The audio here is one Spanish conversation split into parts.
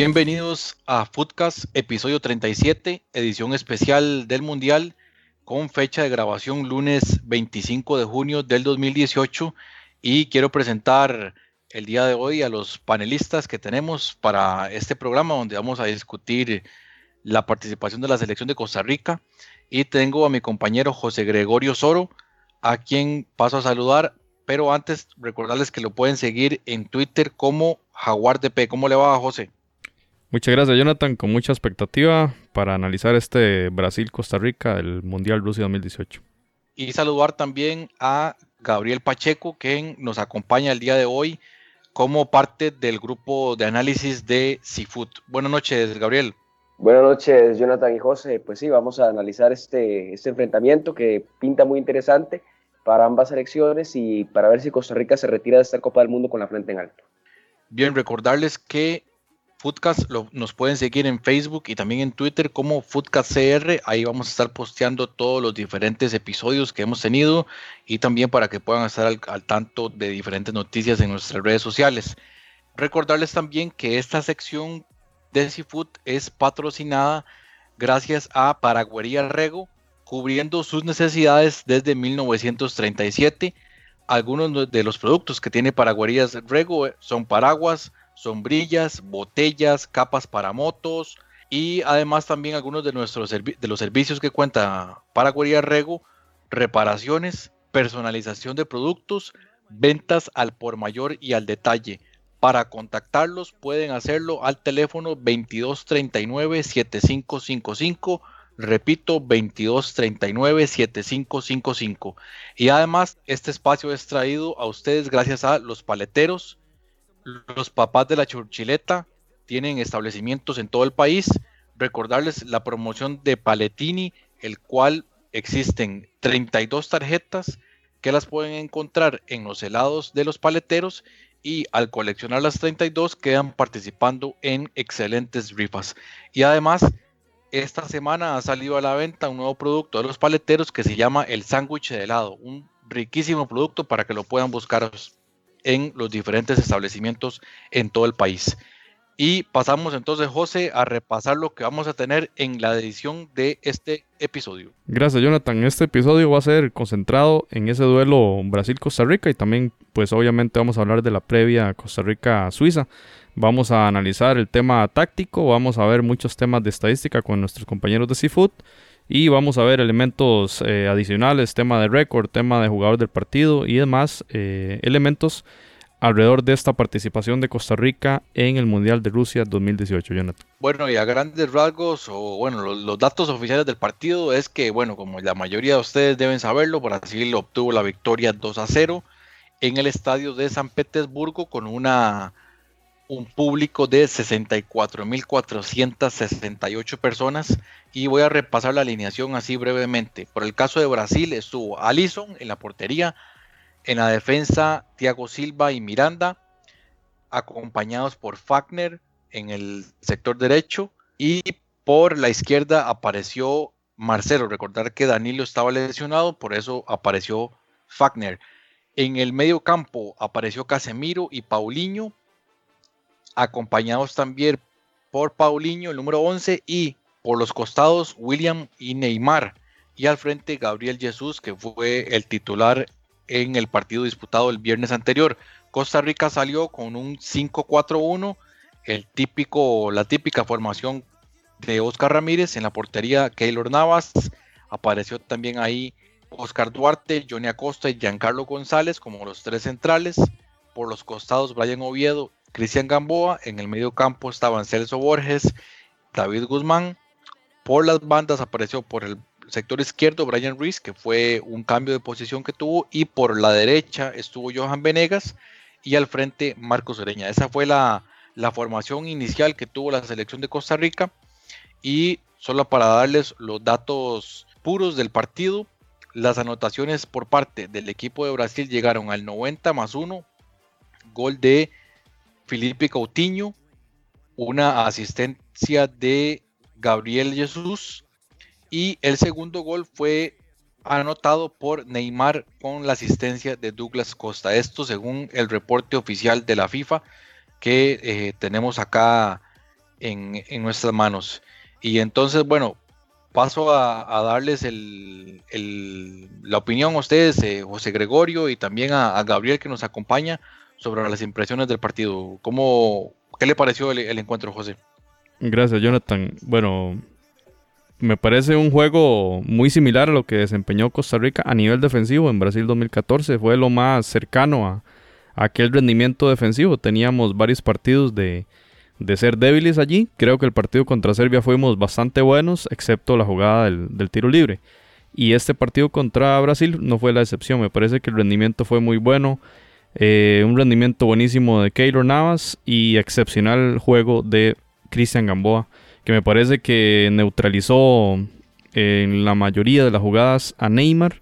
Bienvenidos a Footcast, episodio 37, edición especial del Mundial, con fecha de grabación lunes 25 de junio del 2018. Y quiero presentar el día de hoy a los panelistas que tenemos para este programa, donde vamos a discutir la participación de la selección de Costa Rica. Y tengo a mi compañero José Gregorio Soro, a quien paso a saludar. Pero antes, recordarles que lo pueden seguir en Twitter como JaguarDP. ¿Cómo le va, José? Muchas gracias, Jonathan. Con mucha expectativa para analizar este Brasil-Costa Rica del Mundial Rusia 2018. Y saludar también a Gabriel Pacheco, quien nos acompaña el día de hoy como parte del grupo de análisis de Seafood. Buenas noches, Gabriel. Buenas noches, Jonathan y José. Pues sí, vamos a analizar este, este enfrentamiento que pinta muy interesante para ambas selecciones y para ver si Costa Rica se retira de esta Copa del Mundo con la frente en alto. Bien, recordarles que Foodcast nos pueden seguir en Facebook y también en Twitter como FoodcastCR. Ahí vamos a estar posteando todos los diferentes episodios que hemos tenido y también para que puedan estar al, al tanto de diferentes noticias en nuestras redes sociales. Recordarles también que esta sección de Seafood es patrocinada gracias a Paraguería Rego, cubriendo sus necesidades desde 1937. Algunos de los productos que tiene Paraguerías Rego eh, son paraguas, sombrillas, botellas, capas para motos y además también algunos de nuestros de los servicios que cuenta Paraguería Rego, reparaciones, personalización de productos, ventas al por mayor y al detalle. Para contactarlos pueden hacerlo al teléfono 2239-7555. Repito, 2239-7555. Y además, este espacio es traído a ustedes gracias a los paleteros, los papás de la churchileta tienen establecimientos en todo el país. Recordarles la promoción de Paletini, el cual existen 32 tarjetas que las pueden encontrar en los helados de los paleteros y al coleccionar las 32 quedan participando en excelentes rifas. Y además, esta semana ha salido a la venta un nuevo producto de los paleteros que se llama el sándwich de helado, un riquísimo producto para que lo puedan buscar en los diferentes establecimientos en todo el país. Y pasamos entonces, José, a repasar lo que vamos a tener en la edición de este episodio. Gracias, Jonathan. Este episodio va a ser concentrado en ese duelo Brasil-Costa Rica y también, pues obviamente vamos a hablar de la previa Costa Rica-Suiza. Vamos a analizar el tema táctico, vamos a ver muchos temas de estadística con nuestros compañeros de Seafood y vamos a ver elementos eh, adicionales, tema de récord, tema de jugador del partido y demás eh, elementos alrededor de esta participación de Costa Rica en el Mundial de Rusia 2018, Jonathan. Bueno, y a grandes rasgos, o bueno, los, los datos oficiales del partido es que, bueno, como la mayoría de ustedes deben saberlo, Brasil obtuvo la victoria 2 a 0 en el estadio de San Petersburgo con una un público de 64.468 personas y voy a repasar la alineación así brevemente. Por el caso de Brasil estuvo Alisson en la portería, en la defensa Thiago Silva y Miranda, acompañados por Fagner en el sector derecho y por la izquierda apareció Marcelo. Recordar que Danilo estaba lesionado, por eso apareció Fagner. En el medio campo apareció Casemiro y Paulinho, acompañados también por Paulinho, el número 11, y por los costados William y Neymar. Y al frente Gabriel Jesús, que fue el titular en el partido disputado el viernes anterior. Costa Rica salió con un 5-4-1, el típico, la típica formación de Oscar Ramírez en la portería Keylor Navas. Apareció también ahí Oscar Duarte, Johnny Acosta y Giancarlo González como los tres centrales. Por los costados Brian Oviedo, Cristian Gamboa. En el medio campo estaban Celso Borges, David Guzmán. Por las bandas apareció por el sector izquierdo Brian Ruiz, que fue un cambio de posición que tuvo, y por la derecha estuvo Johan Venegas y al frente Marcos Oreña. Esa fue la, la formación inicial que tuvo la selección de Costa Rica y solo para darles los datos puros del partido, las anotaciones por parte del equipo de Brasil llegaron al 90 más 1, gol de Felipe Coutinho, una asistencia de Gabriel Jesús y el segundo gol fue anotado por Neymar con la asistencia de Douglas Costa. Esto según el reporte oficial de la FIFA que eh, tenemos acá en, nuestras manos. Y entonces, bueno, paso a, darles la opinión a ustedes, eh, José Gregorio, y también a, Gabriel que nos acompaña sobre las impresiones del partido. ¿Cómo, ¿Qué le pareció el encuentro, José? Gracias, Jonathan. Bueno, me parece un juego muy similar a lo que desempeñó Costa Rica a nivel defensivo en Brasil 2014. Fue lo más cercano a, aquel rendimiento defensivo. Teníamos varios partidos de, ser débiles allí. Creo que el partido contra Serbia fuimos bastante buenos, excepto la jugada del, tiro libre. Y este partido contra Brasil no fue la excepción. Me parece que el rendimiento fue muy bueno. Eh, un rendimiento buenísimo de Keylor Navas y excepcional juego de Cristian Gamboa que me parece que neutralizó en la mayoría de las jugadas a Neymar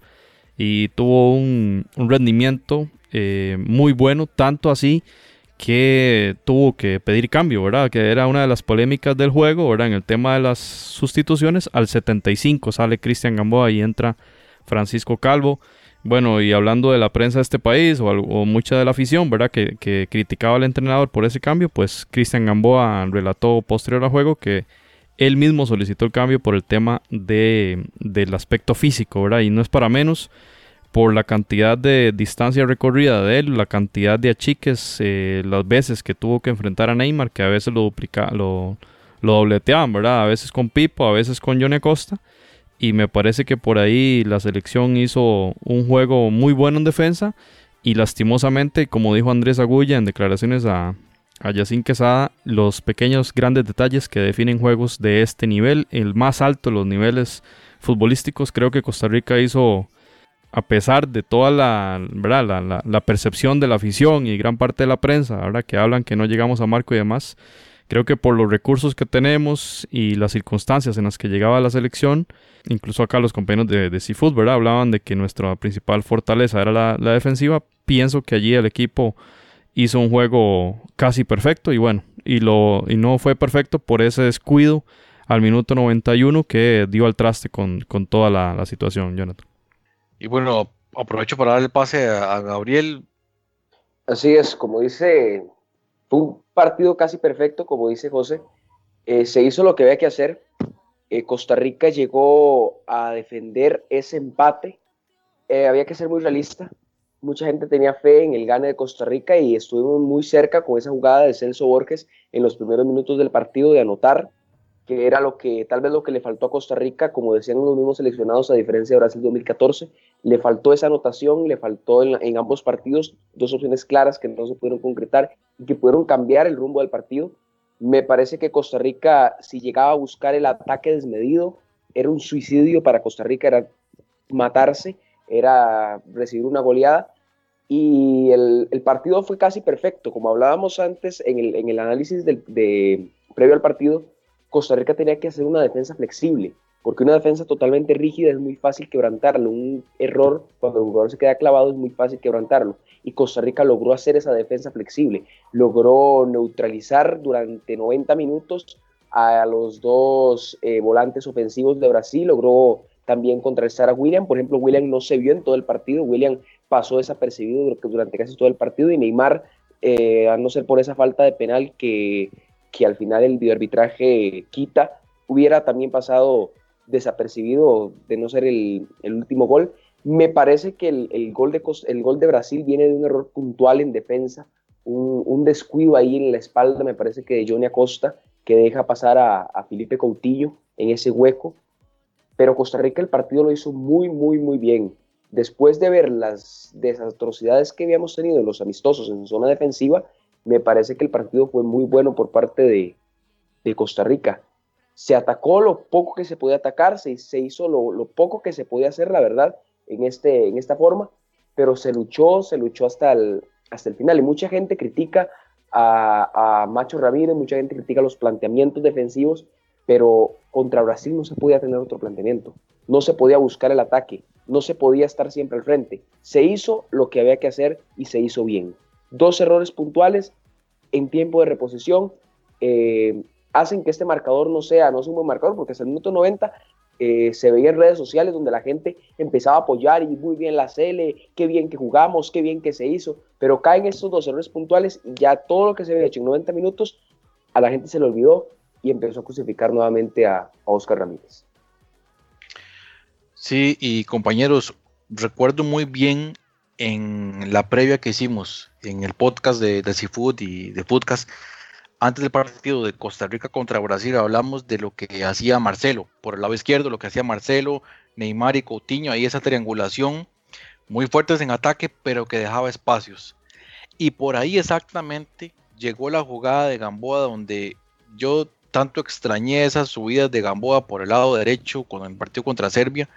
y tuvo un, rendimiento eh, muy bueno, tanto así que tuvo que pedir cambio, ¿verdad? Que era una de las polémicas del juego, ¿verdad? En el tema de las sustituciones, al 75 sale Cristian Gamboa y entra Francisco Calvo. Bueno, y hablando de la prensa de este país o, mucha de la afición, ¿verdad? Que, criticaba al entrenador por ese cambio, pues Cristian Gamboa relató posterior al juego que él mismo solicitó el cambio por el tema de, del aspecto físico, ¿verdad? Y no es para menos por la cantidad de distancia recorrida de él, la cantidad de achiques, eh, las veces que tuvo que enfrentar a Neymar, que a veces lo duplica, lo, lo dobleteaban, ¿verdad? A veces con Pipo, a veces con Johnny Costa y me parece que por ahí la selección hizo un juego muy bueno en defensa y lastimosamente, como dijo Andrés Agulla en declaraciones a, a Quesada, los pequeños grandes detalles que definen juegos de este nivel, el más alto de los niveles futbolísticos, creo que Costa Rica hizo, a pesar de toda la, la, la percepción de la afición y gran parte de la prensa, ahora que hablan que no llegamos a marco y demás, creo que por los recursos que tenemos y las circunstancias en las que llegaba la selección, incluso acá los compañeros de, de Seafood, ¿verdad? Hablaban de que nuestra principal fortaleza era la, defensiva. Pienso que allí el equipo hizo un juego casi perfecto y bueno, y, lo, y no fue perfecto por ese descuido al minuto 91 que dio al traste con, toda la, situación, Jonathan. Y bueno, aprovecho para dar el pase a, Gabriel. Así es, como dice, fue un partido casi perfecto, como dice José. Eh, se hizo lo que había que hacer. Eh, Costa Rica llegó a defender ese empate. Eh, había que ser muy realista. Mucha gente tenía fe en el gane de Costa Rica y estuvimos muy cerca con esa jugada de Celso Borges en los primeros minutos del partido de anotar, que era lo que tal vez lo que le faltó a Costa Rica, como decían los mismos seleccionados, a diferencia de Brasil 2014, le faltó esa anotación, le faltó en, en ambos partidos dos opciones claras que no se pudieron concretar y que pudieron cambiar el rumbo del partido me parece que Costa Rica, si llegaba a buscar el ataque desmedido, era un suicidio para Costa Rica, era matarse, era recibir una goleada. Y el, partido fue casi perfecto. Como hablábamos antes en el, análisis de, previo al partido, Costa Rica tenía que hacer una defensa flexible, porque una defensa totalmente rígida es muy fácil quebrantarlo. Un error, cuando el jugador se queda clavado, es muy fácil quebrantarlo. Y Costa Rica logró hacer esa defensa flexible, logró neutralizar durante 90 minutos a los dos eh, volantes ofensivos de Brasil, logró también contrarrestar a William, por ejemplo, William no se vio en todo el partido, William pasó desapercibido durante casi todo el partido y Neymar, eh, a no ser por esa falta de penal que, que al final el videoarbitraje quita, hubiera también pasado desapercibido de no ser el, el último gol. Me parece que el, gol de, el gol de Brasil viene de un error puntual en defensa, un, descuido ahí en la espalda, me parece que de Johnny Acosta, que deja pasar a, a Felipe Coutillo en ese hueco. Pero Costa Rica el partido lo hizo muy, muy, muy bien. Después de ver las desastrosidades que habíamos tenido en los amistosos en zona defensiva, me parece que el partido fue muy bueno por parte de, de Costa Rica. Se atacó lo poco que se podía atacar, se, se hizo lo, lo, poco que se podía hacer, la verdad, en, este, en esta forma, pero se luchó, se luchó hasta el, hasta el final. Y mucha gente critica a, a Macho Ramírez, mucha gente critica los planteamientos defensivos, pero contra Brasil no se podía tener otro planteamiento, no se podía buscar el ataque, no se podía estar siempre al frente. Se hizo lo que había que hacer y se hizo bien. Dos errores puntuales en tiempo de reposición eh, hacen que este marcador no sea, no es un buen marcador, porque hasta el minuto 90 eh, se veía en redes sociales donde la gente empezaba a apoyar y muy bien la CL, qué bien que jugamos, qué bien que se hizo, pero caen estos dos errores puntuales y ya todo lo que se había hecho en 90 minutos a la gente se le olvidó y empezó a crucificar nuevamente a Oscar Ramírez. Sí, y compañeros, recuerdo muy bien en la previa que hicimos en el podcast de, de Seafood y de Podcast, antes del partido de Costa Rica contra Brasil, hablamos de lo que hacía Marcelo por el lado izquierdo, lo que hacía Marcelo, Neymar y Coutinho, ahí esa triangulación muy fuertes en ataque, pero que dejaba espacios. Y por ahí exactamente llegó la jugada de Gamboa donde yo tanto extrañé esas subidas de Gamboa por el lado derecho con el partido contra Serbia.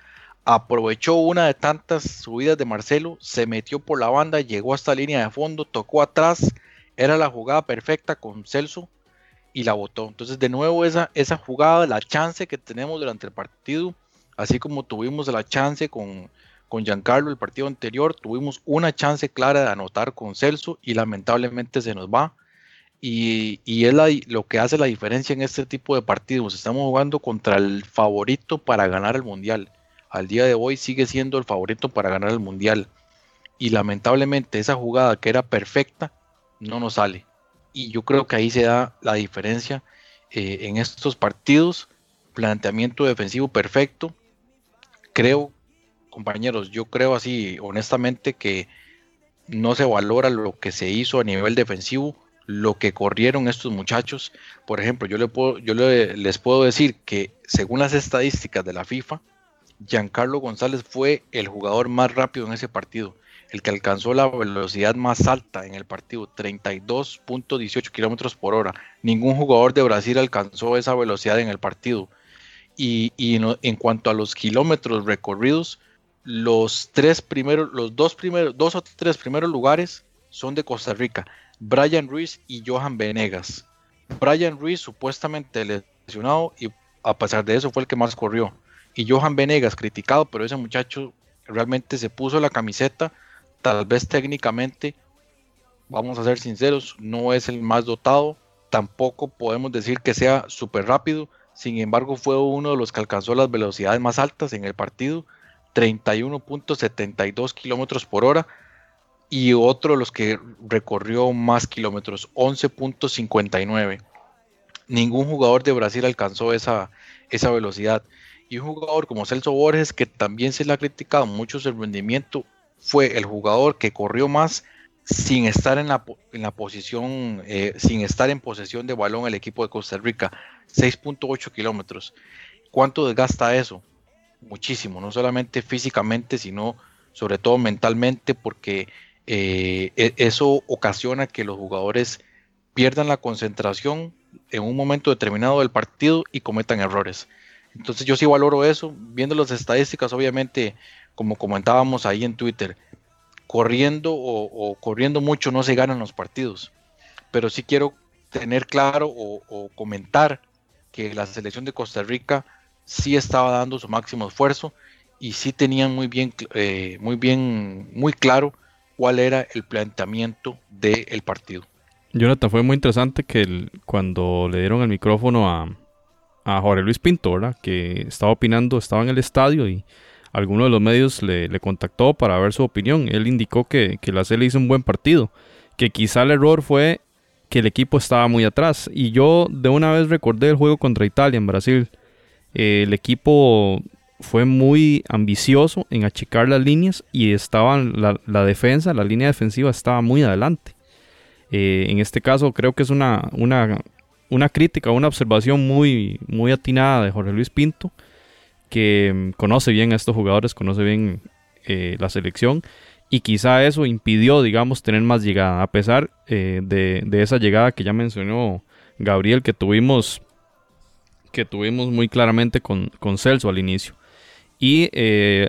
Aprovechó una de tantas subidas de Marcelo, se metió por la banda, llegó hasta línea de fondo, tocó atrás, era la jugada perfecta con Celso y la votó. Entonces, de nuevo, esa, esa jugada, la chance que tenemos durante el partido, así como tuvimos la chance con, con Giancarlo el partido anterior, tuvimos una chance clara de anotar con Celso y lamentablemente se nos va. Y, y es lo que hace la diferencia en este tipo de partidos. Estamos jugando contra el favorito para ganar el mundial. Al día de hoy sigue siendo el favorito para ganar el mundial. Y lamentablemente esa jugada que era perfecta no nos sale. Y yo creo que ahí se da la diferencia eh, en estos partidos. Planteamiento defensivo perfecto. Creo, compañeros, yo creo así honestamente que no se valora lo que se hizo a nivel defensivo lo que corrieron estos muchachos. Por ejemplo, yo, les puedo decir que según las estadísticas de la FIFA, Giancarlo González fue el jugador más rápido en ese partido, el que alcanzó la velocidad más alta en el partido, 32.18 kilómetros por hora. Ningún jugador de Brasil alcanzó esa velocidad en el partido. Y, en, cuanto a los kilómetros recorridos, los tres primeros, los dos primeros, dos o tres primeros lugares son de Costa Rica. Brian Ruiz y Johan Venegas. Brian Ruiz supuestamente lesionado y a pesar de eso fue el que más corrió. Y Johan Venegas criticado, pero ese muchacho realmente se puso la camiseta, tal vez técnicamente, vamos a ser sinceros, no es el más dotado, tampoco podemos decir que sea súper rápido, sin embargo fue uno de los que alcanzó las velocidades más altas en el partido, 31.72 kilómetros por hora, y otro de los que recorrió más kilómetros, 11.59. Ningún jugador de Brasil alcanzó esa, esa velocidad. Y un jugador como Celso Borges, que también se le ha criticado mucho su rendimiento, fue el jugador que corrió más sin estar en la, en la posición, eh, sin estar en posesión de balón el equipo de Costa Rica, 6.8 kilómetros. ¿Cuánto desgasta eso? Muchísimo, no solamente físicamente, sino sobre todo mentalmente, porque eh, e, eso ocasiona que los jugadores pierdan la concentración en un momento determinado del partido y cometan errores. Entonces yo sí valoro eso, viendo las estadísticas, obviamente, como comentábamos ahí en Twitter, corriendo o, corriendo mucho no se ganan los partidos, pero sí quiero tener claro o, comentar que la selección de Costa Rica sí estaba dando su máximo esfuerzo y sí tenían muy bien, eh, muy bien, muy claro cuál era el planteamiento del partido. Jonathan, fue muy interesante que cuando le dieron el micrófono a, a Jorge Luis Pinto, que estaba opinando, estaba en el estadio y alguno de los medios le, contactó para ver su opinión. Él indicó que, que la CL hizo un buen partido, que quizá el error fue que el equipo estaba muy atrás. Y yo de una vez recordé el juego contra Italia en Brasil. Eh, el equipo fue muy ambicioso en achicar las líneas y estaban la, defensa, la línea defensiva estaba muy adelante. Eh, en este caso creo que es una, una, una, crítica, una observación muy, muy atinada de Jorge Luis Pinto, que mm, conoce bien a estos jugadores, conoce bien eh, la selección y quizá eso impidió, digamos, tener más llegada, a pesar eh, de, de, esa llegada que ya mencionó Gabriel, que tuvimos, que tuvimos muy claramente con, con Celso al inicio. Y eh,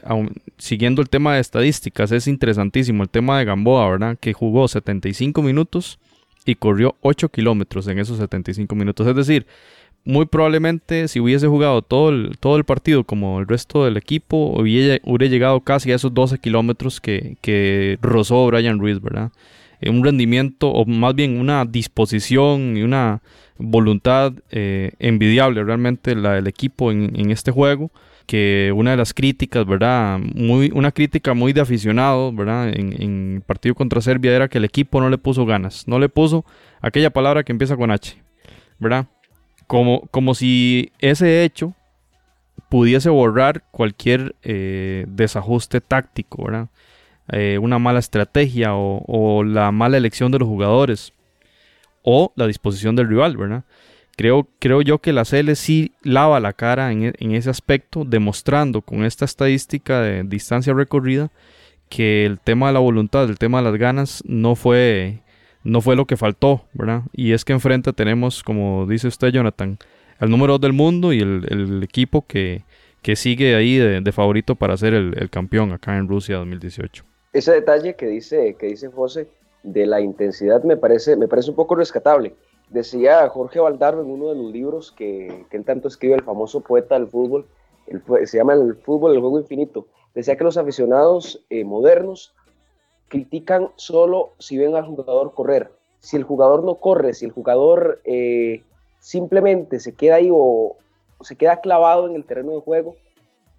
siguiendo el tema de estadísticas, es interesantísimo el tema de Gamboa, ¿verdad? Que jugó 75 minutos y corrió 8 kilómetros en esos 75 minutos. Es decir, muy probablemente si hubiese jugado todo el, todo el partido como el resto del equipo, hubiera, llegado casi a esos 12 kilómetros que, que rozó Brian Ruiz, ¿verdad? Eh, un rendimiento, o más bien una disposición y una voluntad eh, envidiable realmente la del equipo en, en, este juego. Que una de las críticas, ¿verdad? Muy, una crítica muy de aficionados, ¿verdad? En, en el partido contra Serbia era que el equipo no le puso ganas, no le puso aquella palabra que empieza con H, ¿verdad? Como, como si ese hecho pudiese borrar cualquier eh, desajuste táctico, ¿verdad? Eh, una mala estrategia o, o, la mala elección de los jugadores o la disposición del rival, ¿verdad? Creo, creo yo que la CL sí lava la cara en, en, ese aspecto, demostrando con esta estadística de distancia recorrida que el tema de la voluntad, el tema de las ganas no fue, no fue lo que faltó, ¿verdad? Y es que enfrente tenemos, como dice usted, Jonathan, el número 2 del mundo y el, equipo que, sigue ahí de, de favorito para ser el, el, campeón acá en Rusia 2018. Ese detalle que dice, que dice José de la intensidad me parece, me parece un poco rescatable. Decía Jorge Valdardo en uno de los libros que, que él tanto escribe, el famoso poeta del fútbol, se llama El fútbol, el juego infinito. Decía que los aficionados eh, modernos critican solo si ven al jugador correr. Si el jugador no corre, si el jugador eh, simplemente se queda ahí o, se queda clavado en el terreno de juego,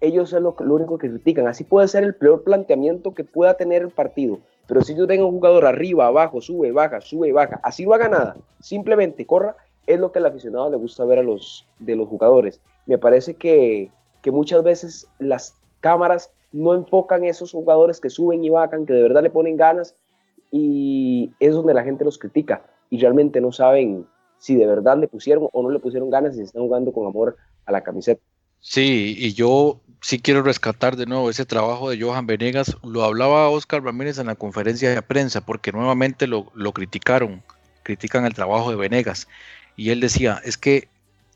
ellos es lo, único que critican. Así puede ser el peor planteamiento que pueda tener el partido. Pero si yo tengo un jugador arriba, abajo, sube, baja, sube, baja, así no haga nada, simplemente corra, es lo que al aficionado le gusta ver a los, de los jugadores. Me parece que, que muchas veces las cámaras no enfocan esos jugadores que suben y bajan, que de verdad le ponen ganas y es donde la gente los critica y realmente no saben si de verdad le pusieron o no le pusieron ganas y si están jugando con amor a la camiseta. Sí, y yo sí quiero rescatar de nuevo ese trabajo de Johan Venegas. Lo hablaba Oscar Ramírez en la conferencia de prensa porque nuevamente lo, lo criticaron, critican el trabajo de Venegas. Y él decía, es que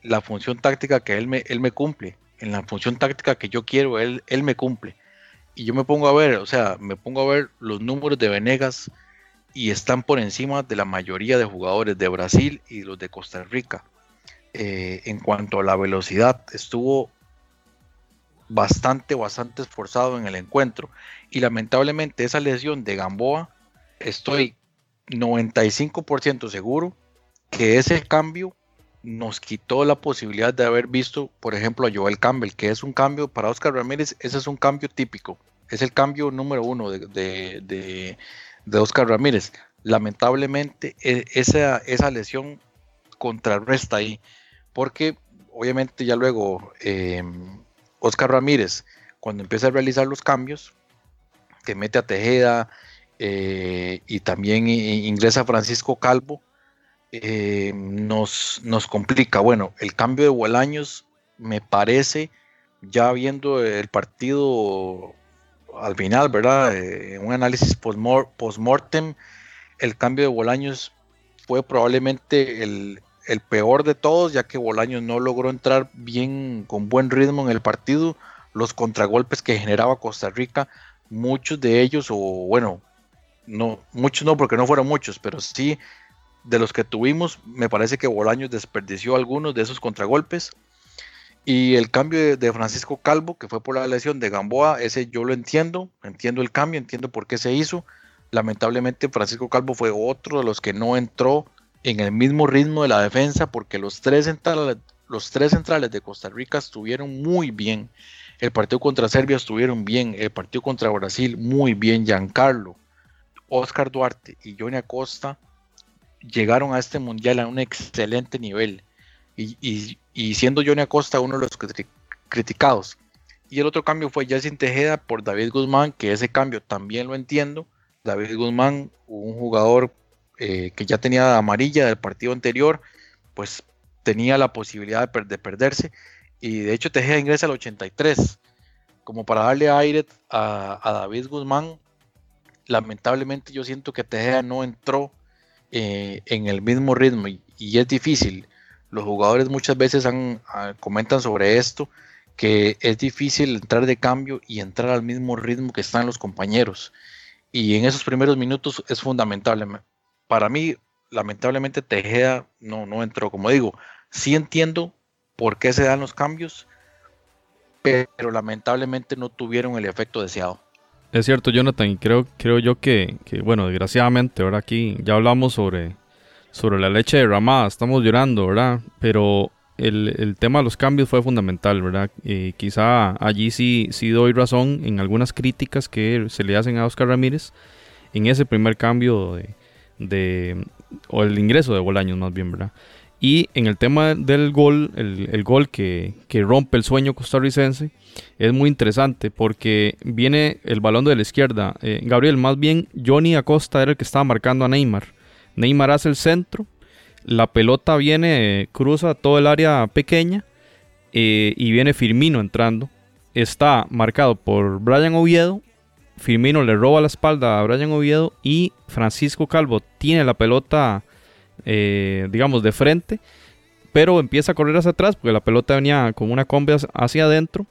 la función táctica que él me, él me cumple, en la función táctica que yo quiero, él, él me cumple y yo me pongo a ver, o sea, me pongo a ver los números de Venegas y están por encima de la mayoría de jugadores de Brasil y los de Costa Rica. Eh, en cuanto a la velocidad, estuvo bastante, bastante esforzado en el encuentro. Y lamentablemente esa lesión de Gamboa, estoy 95% seguro que ese cambio nos quitó la posibilidad de haber visto, por ejemplo, a Joel Campbell, que es un cambio para Oscar Ramírez, ese es un cambio típico, es el cambio número uno de, de, de, Oscar Ramírez. Lamentablemente, e, esa, esa lesión contrarresta ahí, porque obviamente ya luego eh, Oscar Ramírez, cuando empieza a realizar los cambios, que mete a Tejeda eh, y también ingresa Francisco Calvo, eh, nos, nos complica. Bueno, el cambio de Bolaños me parece, ya viendo el partido al final, ¿verdad? Eh, un análisis post-mortem, el cambio de Bolaños fue probablemente el, el, peor de todos, ya que Bolaños no logró entrar bien, con buen ritmo en el partido. Los contragolpes que generaba Costa Rica, muchos de ellos, o bueno, no, muchos no, porque no fueron muchos, pero sí de los que tuvimos, me parece que Bolaños desperdició algunos de esos contragolpes. Y el cambio de, Francisco Calvo, que fue por la lesión de Gamboa, ese yo lo entiendo, entiendo el cambio, entiendo por qué se hizo. Lamentablemente Francisco Calvo fue otro de los que no entró en el mismo ritmo de la defensa, porque los tres centrales, los tres centrales de Costa Rica estuvieron muy bien. El partido contra Serbia estuvieron bien, el partido contra Brasil muy bien. Giancarlo, Oscar Duarte y Johnny Acosta llegaron a este mundial a un excelente nivel. Y, y, y siendo Johnny Acosta uno de los criticados. Y el otro cambio fue Jacin Tejeda por David Guzmán, que ese cambio también lo entiendo. David Guzmán, un jugador eh, que ya tenía amarilla del partido anterior, pues tenía la posibilidad de, de, perderse. Y de hecho Tejeda ingresa al 83. Como para darle aire a, David Guzmán, lamentablemente yo siento que Tejeda no entró eh, en el mismo ritmo y, es difícil. Los jugadores muchas veces han, uh, comentan sobre esto, que es difícil entrar de cambio y entrar al mismo ritmo que están los compañeros. Y en esos primeros minutos es fundamental. Para mí, lamentablemente Tejeda no, no entró. Como digo, sí entiendo por qué se dan los cambios, pero lamentablemente no tuvieron el efecto deseado. Es cierto, Jonathan, y creo, creo yo que, bueno, desgraciadamente, ahora aquí ya hablamos sobre, sobre la leche derramada, estamos llorando, ¿verdad? Pero el, el tema de los cambios fue fundamental, ¿verdad? Quizá allí sí, sí doy razón en algunas críticas que se le hacen a Oscar Ramírez en ese primer cambio de, de o el ingreso de Bolaños más bien, ¿verdad? Y en el tema del gol, el, el gol que, que, rompe el sueño costarricense, es muy interesante porque viene el balón de la izquierda. Eh, Gabriel, más bien Johnny Acosta era el que estaba marcando a Neymar. Neymar hace el centro, la pelota viene, cruza todo el área pequeña eh, y viene Firmino entrando. Está marcado por Brian Oviedo. Firmino le roba la espalda a Brian Oviedo y Francisco Calvo tiene la pelota eh, digamos, de frente, pero empieza a correr hacia atrás porque la pelota venía con una combi hacia adentro.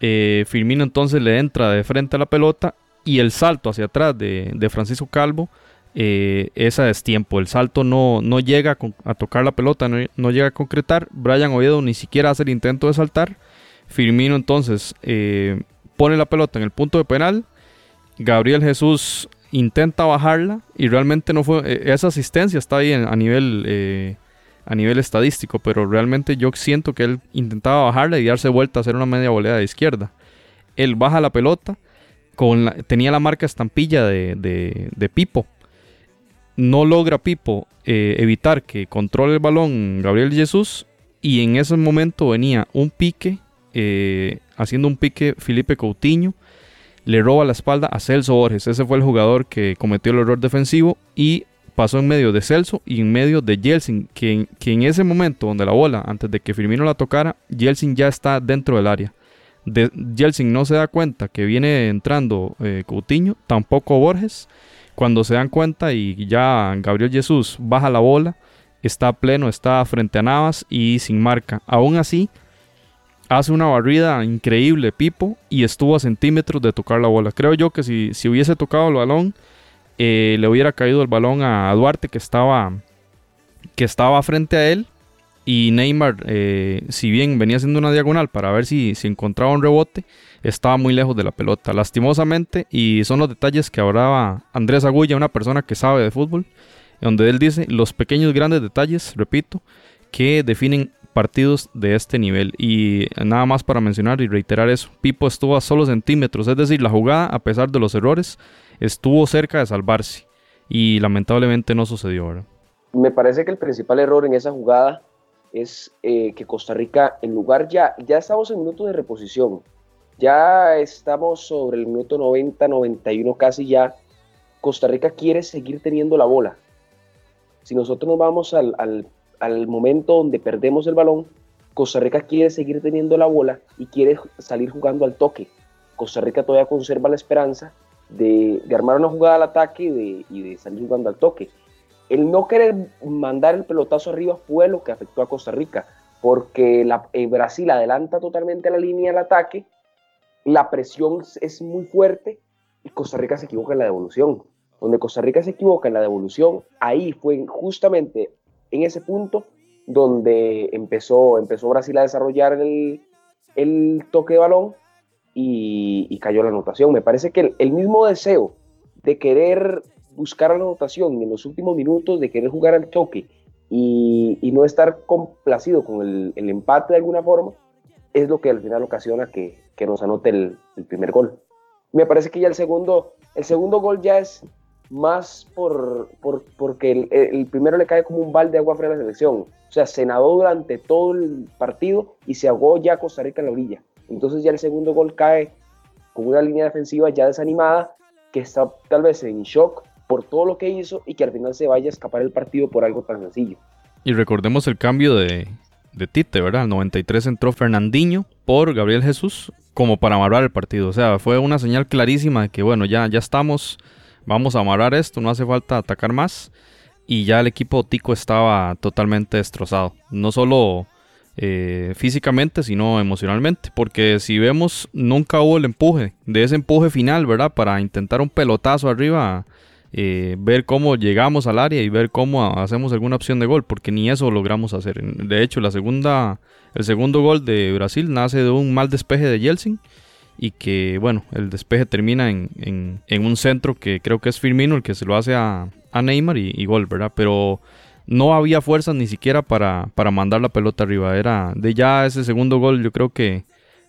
Eh, Firmino entonces le entra de frente a la pelota y el salto hacia atrás de, Francisco Calvo eh, es a destiempo. El salto no, no llega a, tocar la pelota, no, llega a concretar. Brian Oviedo ni siquiera hace el intento de saltar. Firmino entonces pone la pelota en el punto de penal. Gabriel Jesús intenta bajarla y realmente no fue. Eh, esa asistencia está ahí a nivel. Eh, a nivel estadístico, pero realmente yo siento que él intentaba bajarla y darse vuelta a hacer una media volea de izquierda. Él baja la pelota, con tenía la marca estampilla de, de, Pipo. No logra Pipo eh, evitar que controle el balón Gabriel Jesús y en ese momento venía un pique, haciendo un pique Felipe Coutinho le roba la espalda a Celso Borges. Ese fue el jugador que cometió el error defensivo y pasó en medio de Celso y en medio de Jelsin, que, en ese momento donde la bola, antes de que Firmino la tocara, Jelsin ya está dentro del área. De, no se da cuenta que viene entrando eh, Coutinho, tampoco Borges. Cuando se dan cuenta y ya Gabriel Jesús baja la bola, está pleno, está frente a Navas y sin marca. Aún así, hace una barrida increíble Pipo y estuvo a centímetros de tocar la bola. Creo yo que si, si hubiese tocado el balón, eh, le hubiera caído el balón a Duarte que estaba, que estaba frente a él. Y Neymar, eh, si bien venía haciendo una diagonal para ver si, si encontraba un rebote, estaba muy lejos de la pelota. Lastimosamente, y son los detalles que hablaba Andrés Agulla, una persona que sabe de fútbol, donde él dice los pequeños grandes detalles, repito, que definen partidos de este nivel. Y nada más para mencionar y reiterar eso, Pipo estuvo a solo centímetros, es decir, la jugada, a pesar de los errores, estuvo cerca de salvarse y lamentablemente no sucedió. Me parece que el principal error en esa jugada es eh, que Costa Rica, en lugar ya, ya estamos en minutos de reposición, ya estamos sobre el minuto 90, 91 casi ya, Costa Rica quiere seguir teniendo la bola. Si nosotros nos vamos al al momento donde perdemos el balón, Costa Rica quiere seguir teniendo la bola y quiere salir jugando al toque. Costa Rica todavía conserva la esperanza de, armar una jugada al ataque y de, salir jugando al toque. El no querer mandar el pelotazo arriba fue lo que afectó a Costa Rica, porque la, eh, Brasil adelanta totalmente la línea del ataque, la presión es muy fuerte y Costa Rica se equivoca en la devolución. Donde Costa Rica se equivoca en la devolución, ahí fue justamente en ese punto donde empezó, empezó Brasil a desarrollar el, toque de balón y, cayó la anotación. Me parece que el, mismo deseo de querer buscar la anotación en los últimos minutos, de querer jugar al toque y, no estar complacido con el, el, empate de alguna forma, es lo que al final ocasiona que, que nos anote el, el, primer gol. Me parece que ya el segundo, el segundo gol ya es más por, porque el, primero le cae como un balde de agua fría a la selección. O sea, se nadó durante todo el partido y se ahogó ya Costa Rica en la orilla. Entonces ya el segundo gol cae con una línea defensiva ya desanimada, que está tal vez en shock por todo lo que hizo y que al final se vaya a escapar el partido por algo tan sencillo. Y recordemos el cambio de, de Tite, ¿verdad? Al 93 entró Fernandinho por Gabriel Jesús como para amarrar el partido. O sea, fue una señal clarísima de que, bueno, ya, ya estamos vamos a amarrar esto, no hace falta atacar más. Y ya el equipo Tico estaba totalmente destrozado. No solo eh, físicamente, sino emocionalmente. Porque si vemos, nunca hubo el empuje. De ese empuje final, ¿verdad? Para intentar un pelotazo arriba eh, ver cómo llegamos al área y ver cómo hacemos alguna opción de gol, porque ni eso logramos hacer. De hecho, la segunda, el segundo gol de Brasil nace de un mal despeje de Yeltsin y que, bueno, el despeje termina en, un centro que creo que es Firmino el que se lo hace a, Neymar y, gol, ¿verdad? Pero no había fuerzas ni siquiera para, para mandar la pelota arriba. Era de ya ese segundo gol, yo creo que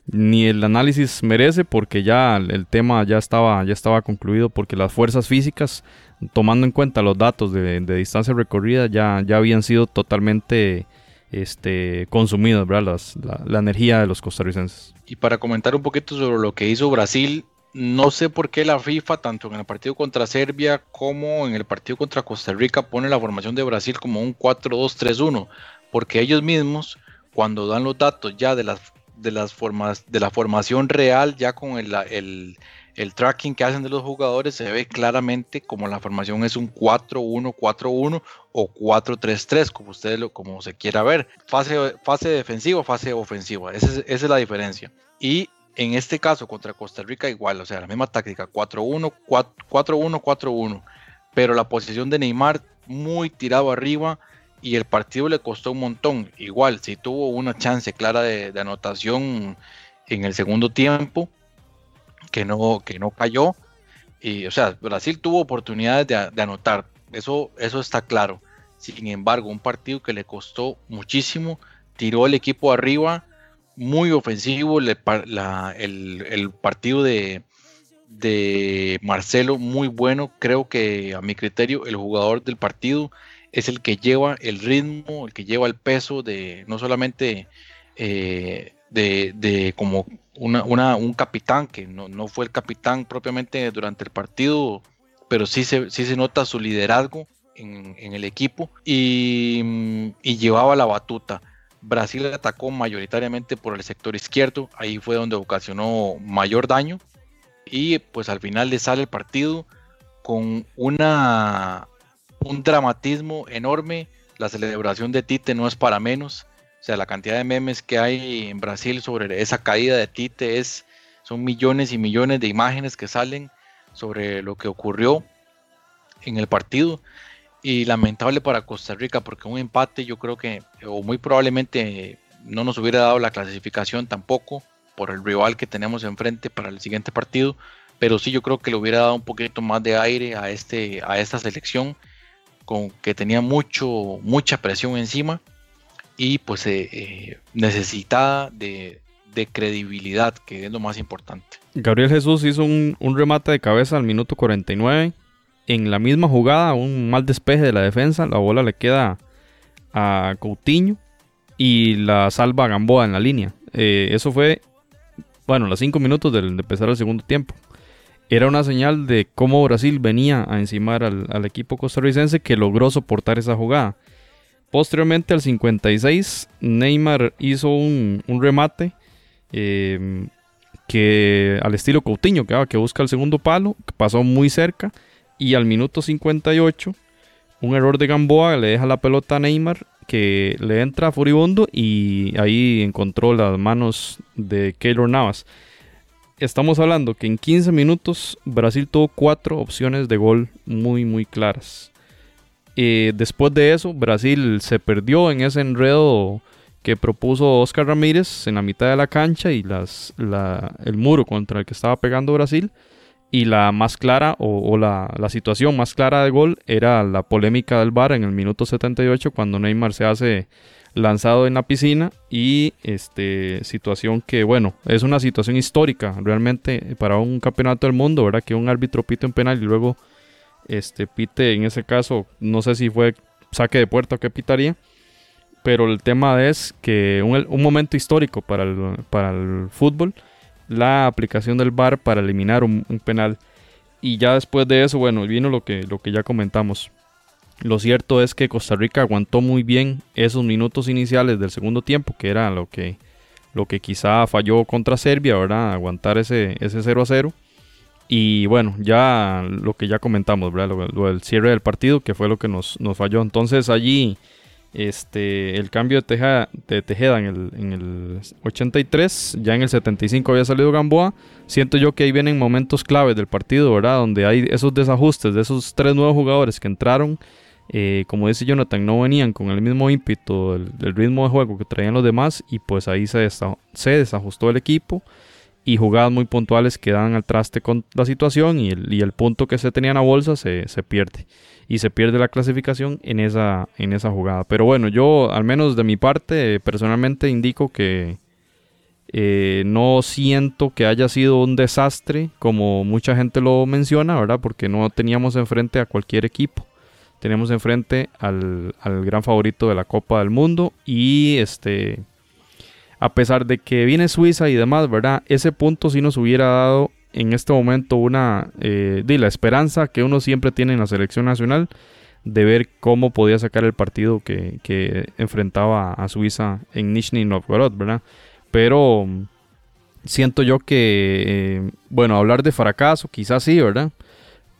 ni el análisis merece porque ya el tema ya estaba, ya estaba concluido porque las fuerzas físicas, tomando en cuenta los datos de, distancia recorrida, ya, ya habían sido totalmente este, consumidas, ¿verdad? la, energía de los costarricenses. Y para comentar un poquito sobre lo que hizo Brasil, no sé por qué la FIFA, tanto en el partido contra Serbia como en el partido contra Costa Rica, pone la formación de Brasil como un 4-2-3-1, porque ellos mismos, cuando dan los datos ya de las de las formas de la formación real ya con el, el, tracking que hacen de los jugadores se ve claramente como la formación es un 4-1-4-1 o 4-3-3 como ustedes lo como se quiera ver. Fase, fase defensiva fase ofensiva. Esa es, esa es la diferencia. Y en este caso contra Costa Rica igual o sea la misma táctica 4-1 4-1 4-1 pero la posición de Neymar muy tirado arriba y el partido le costó un montón. Igual, si tuvo una chance clara de, anotación en el segundo tiempo, que no, que no cayó. Y, o sea, Brasil tuvo oportunidades de, anotar, eso, eso está claro. Sin embargo, un partido que le costó muchísimo, tiró el equipo arriba, muy ofensivo, el, partido de, de Marcelo muy bueno, creo que a mi criterio el jugador del partido es el que lleva el ritmo, el que lleva el peso de no solamente eh, de, como un capitán, que no, fue el capitán propiamente durante el partido, pero sí se, sí se nota su liderazgo en, el equipo y, llevaba la batuta. Brasil atacó mayoritariamente por el sector izquierdo, ahí fue donde ocasionó mayor daño y pues al final le sale el partido con una un dramatismo enorme. La celebración de Tite no es para menos. O sea, la cantidad de memes que hay en Brasil sobre esa caída de Tite es, son millones y millones de imágenes que salen sobre lo que ocurrió en el partido. Y lamentable para Costa Rica porque un empate yo creo que, o muy probablemente no nos hubiera dado la clasificación tampoco por el rival que tenemos enfrente para el siguiente partido. Pero sí yo creo que le hubiera dado un poquito más de aire a, este, a esta selección que tenía mucho, mucha presión encima y pues eh, eh, necesitada de, credibilidad, que es lo más importante. Gabriel Jesús hizo un, remate de cabeza al minuto 49. En la misma jugada, un mal despeje de la defensa, la bola le queda a Coutinho y la salva a Gamboa en la línea. Eh, eso fue, bueno, los 5 minutos de empezar el segundo tiempo era una señal de cómo Brasil venía a encimar al, equipo costarricense que logró soportar esa jugada. Posteriormente al 56, Neymar hizo un, remate em, que al estilo Coutinho, que, que busca el segundo palo, que pasó muy cerca. Y al minuto 58, un error de Gamboa le deja la pelota a Neymar, que le entra furibundo y ahí encontró las manos de Keylor Navas estamos hablando que en 15 minutos Brasil tuvo cuatro opciones de gol muy, muy claras. Eh, después de eso, Brasil se perdió en ese enredo que propuso Oscar Ramírez en la mitad de la cancha y el muro contra el que estaba pegando Brasil. Y la más clara o, la, la, situación más clara de gol era la polémica del VAR en el minuto 78 cuando Neymar se hace lanzado en la piscina y este situación que bueno es una situación histórica realmente para un campeonato del mundo verdad que un árbitro pite un penal y luego este pite en ese caso no sé si fue saque de puerta o pitaría pero el tema es que un, momento histórico para el, para el fútbol la aplicación del VAR para eliminar un, un penal y ya después de eso bueno vino lo que lo que ya comentamos lo cierto es que Costa Rica aguantó muy bien esos minutos iniciales del segundo tiempo, que era lo que, lo que quizá falló contra Serbia, ¿verdad? Aguantar ese, ese 0 a 0. Y bueno, ya lo que ya comentamos, ¿verdad? Lo, del cierre del partido, que fue lo que nos, nos falló. Entonces allí Este, el cambio de Tejeda, de Tejeda en, el, en el 83, ya en el 75 había salido Gamboa. Siento yo que ahí vienen momentos claves del partido, ¿verdad? Donde hay esos desajustes de esos tres nuevos jugadores que entraron. eh, como dice Jonathan, no venían con el mismo ímpetu, el, ritmo de juego que traían los demás. Y pues ahí se desajustó el equipo. Y jugadas muy puntuales que dan al traste con la situación. Y el, y el punto que se tenían a bolsa se, se pierde y se pierde la clasificación en esa, en esa jugada. Pero bueno, yo al menos de mi parte personalmente indico que eh, no siento que haya sido un desastre como mucha gente lo menciona, ¿verdad? Porque no teníamos enfrente a cualquier equipo. Tenemos enfrente al, al gran favorito de la Copa del Mundo y este... A pesar de que viene Suiza y demás, ¿verdad? Ese punto sí nos hubiera dado en este momento una eh, de la esperanza que uno siempre tiene en la selección nacional de ver cómo podía sacar el partido que, enfrentaba a Suiza en Nizhny Novgorod, ¿verdad? Pero siento yo que, eh, bueno, hablar de fracaso, quizás sí, ¿verdad?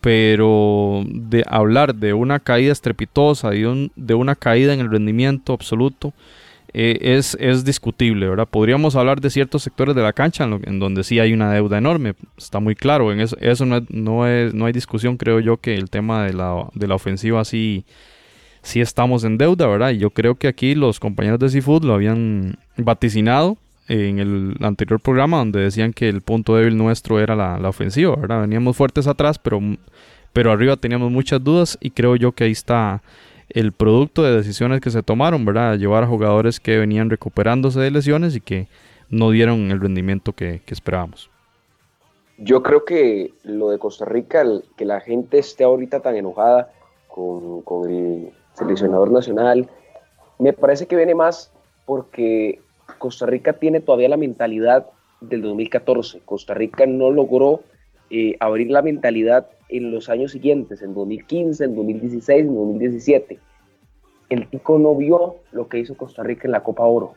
Pero de hablar de una caída estrepitosa, de, de una caída en el rendimiento absoluto, eh, es, es discutible, ¿verdad? Podríamos hablar de ciertos sectores de la cancha en, donde sí hay una deuda enorme, está muy claro, en eso, eso no, es- no, es, no hay discusión, creo yo, que el tema de la, de la ofensiva sí, sí estamos en deuda, ¿verdad? Y yo creo que aquí los compañeros de Seafood lo habían vaticinado en el anterior programa donde decían que el punto débil nuestro era la, la ofensiva, ¿verdad? Veníamos fuertes atrás, pero, pero arriba teníamos muchas dudas y creo yo que ahí está el producto de decisiones que se tomaron, ¿verdad? Llevar a jugadores que venían recuperándose de lesiones y que no dieron el rendimiento que, esperábamos. Yo creo que lo de Costa Rica, que la gente esté ahorita tan enojada con, con el seleccionador nacional, me parece que viene más porque Costa Rica tiene todavía la mentalidad del 2014. Costa Rica no logró eh, abrir la mentalidad en los años siguientes, en 2015, en 2016, en 2017. El Tico no vio lo que hizo Costa Rica en la Copa Oro.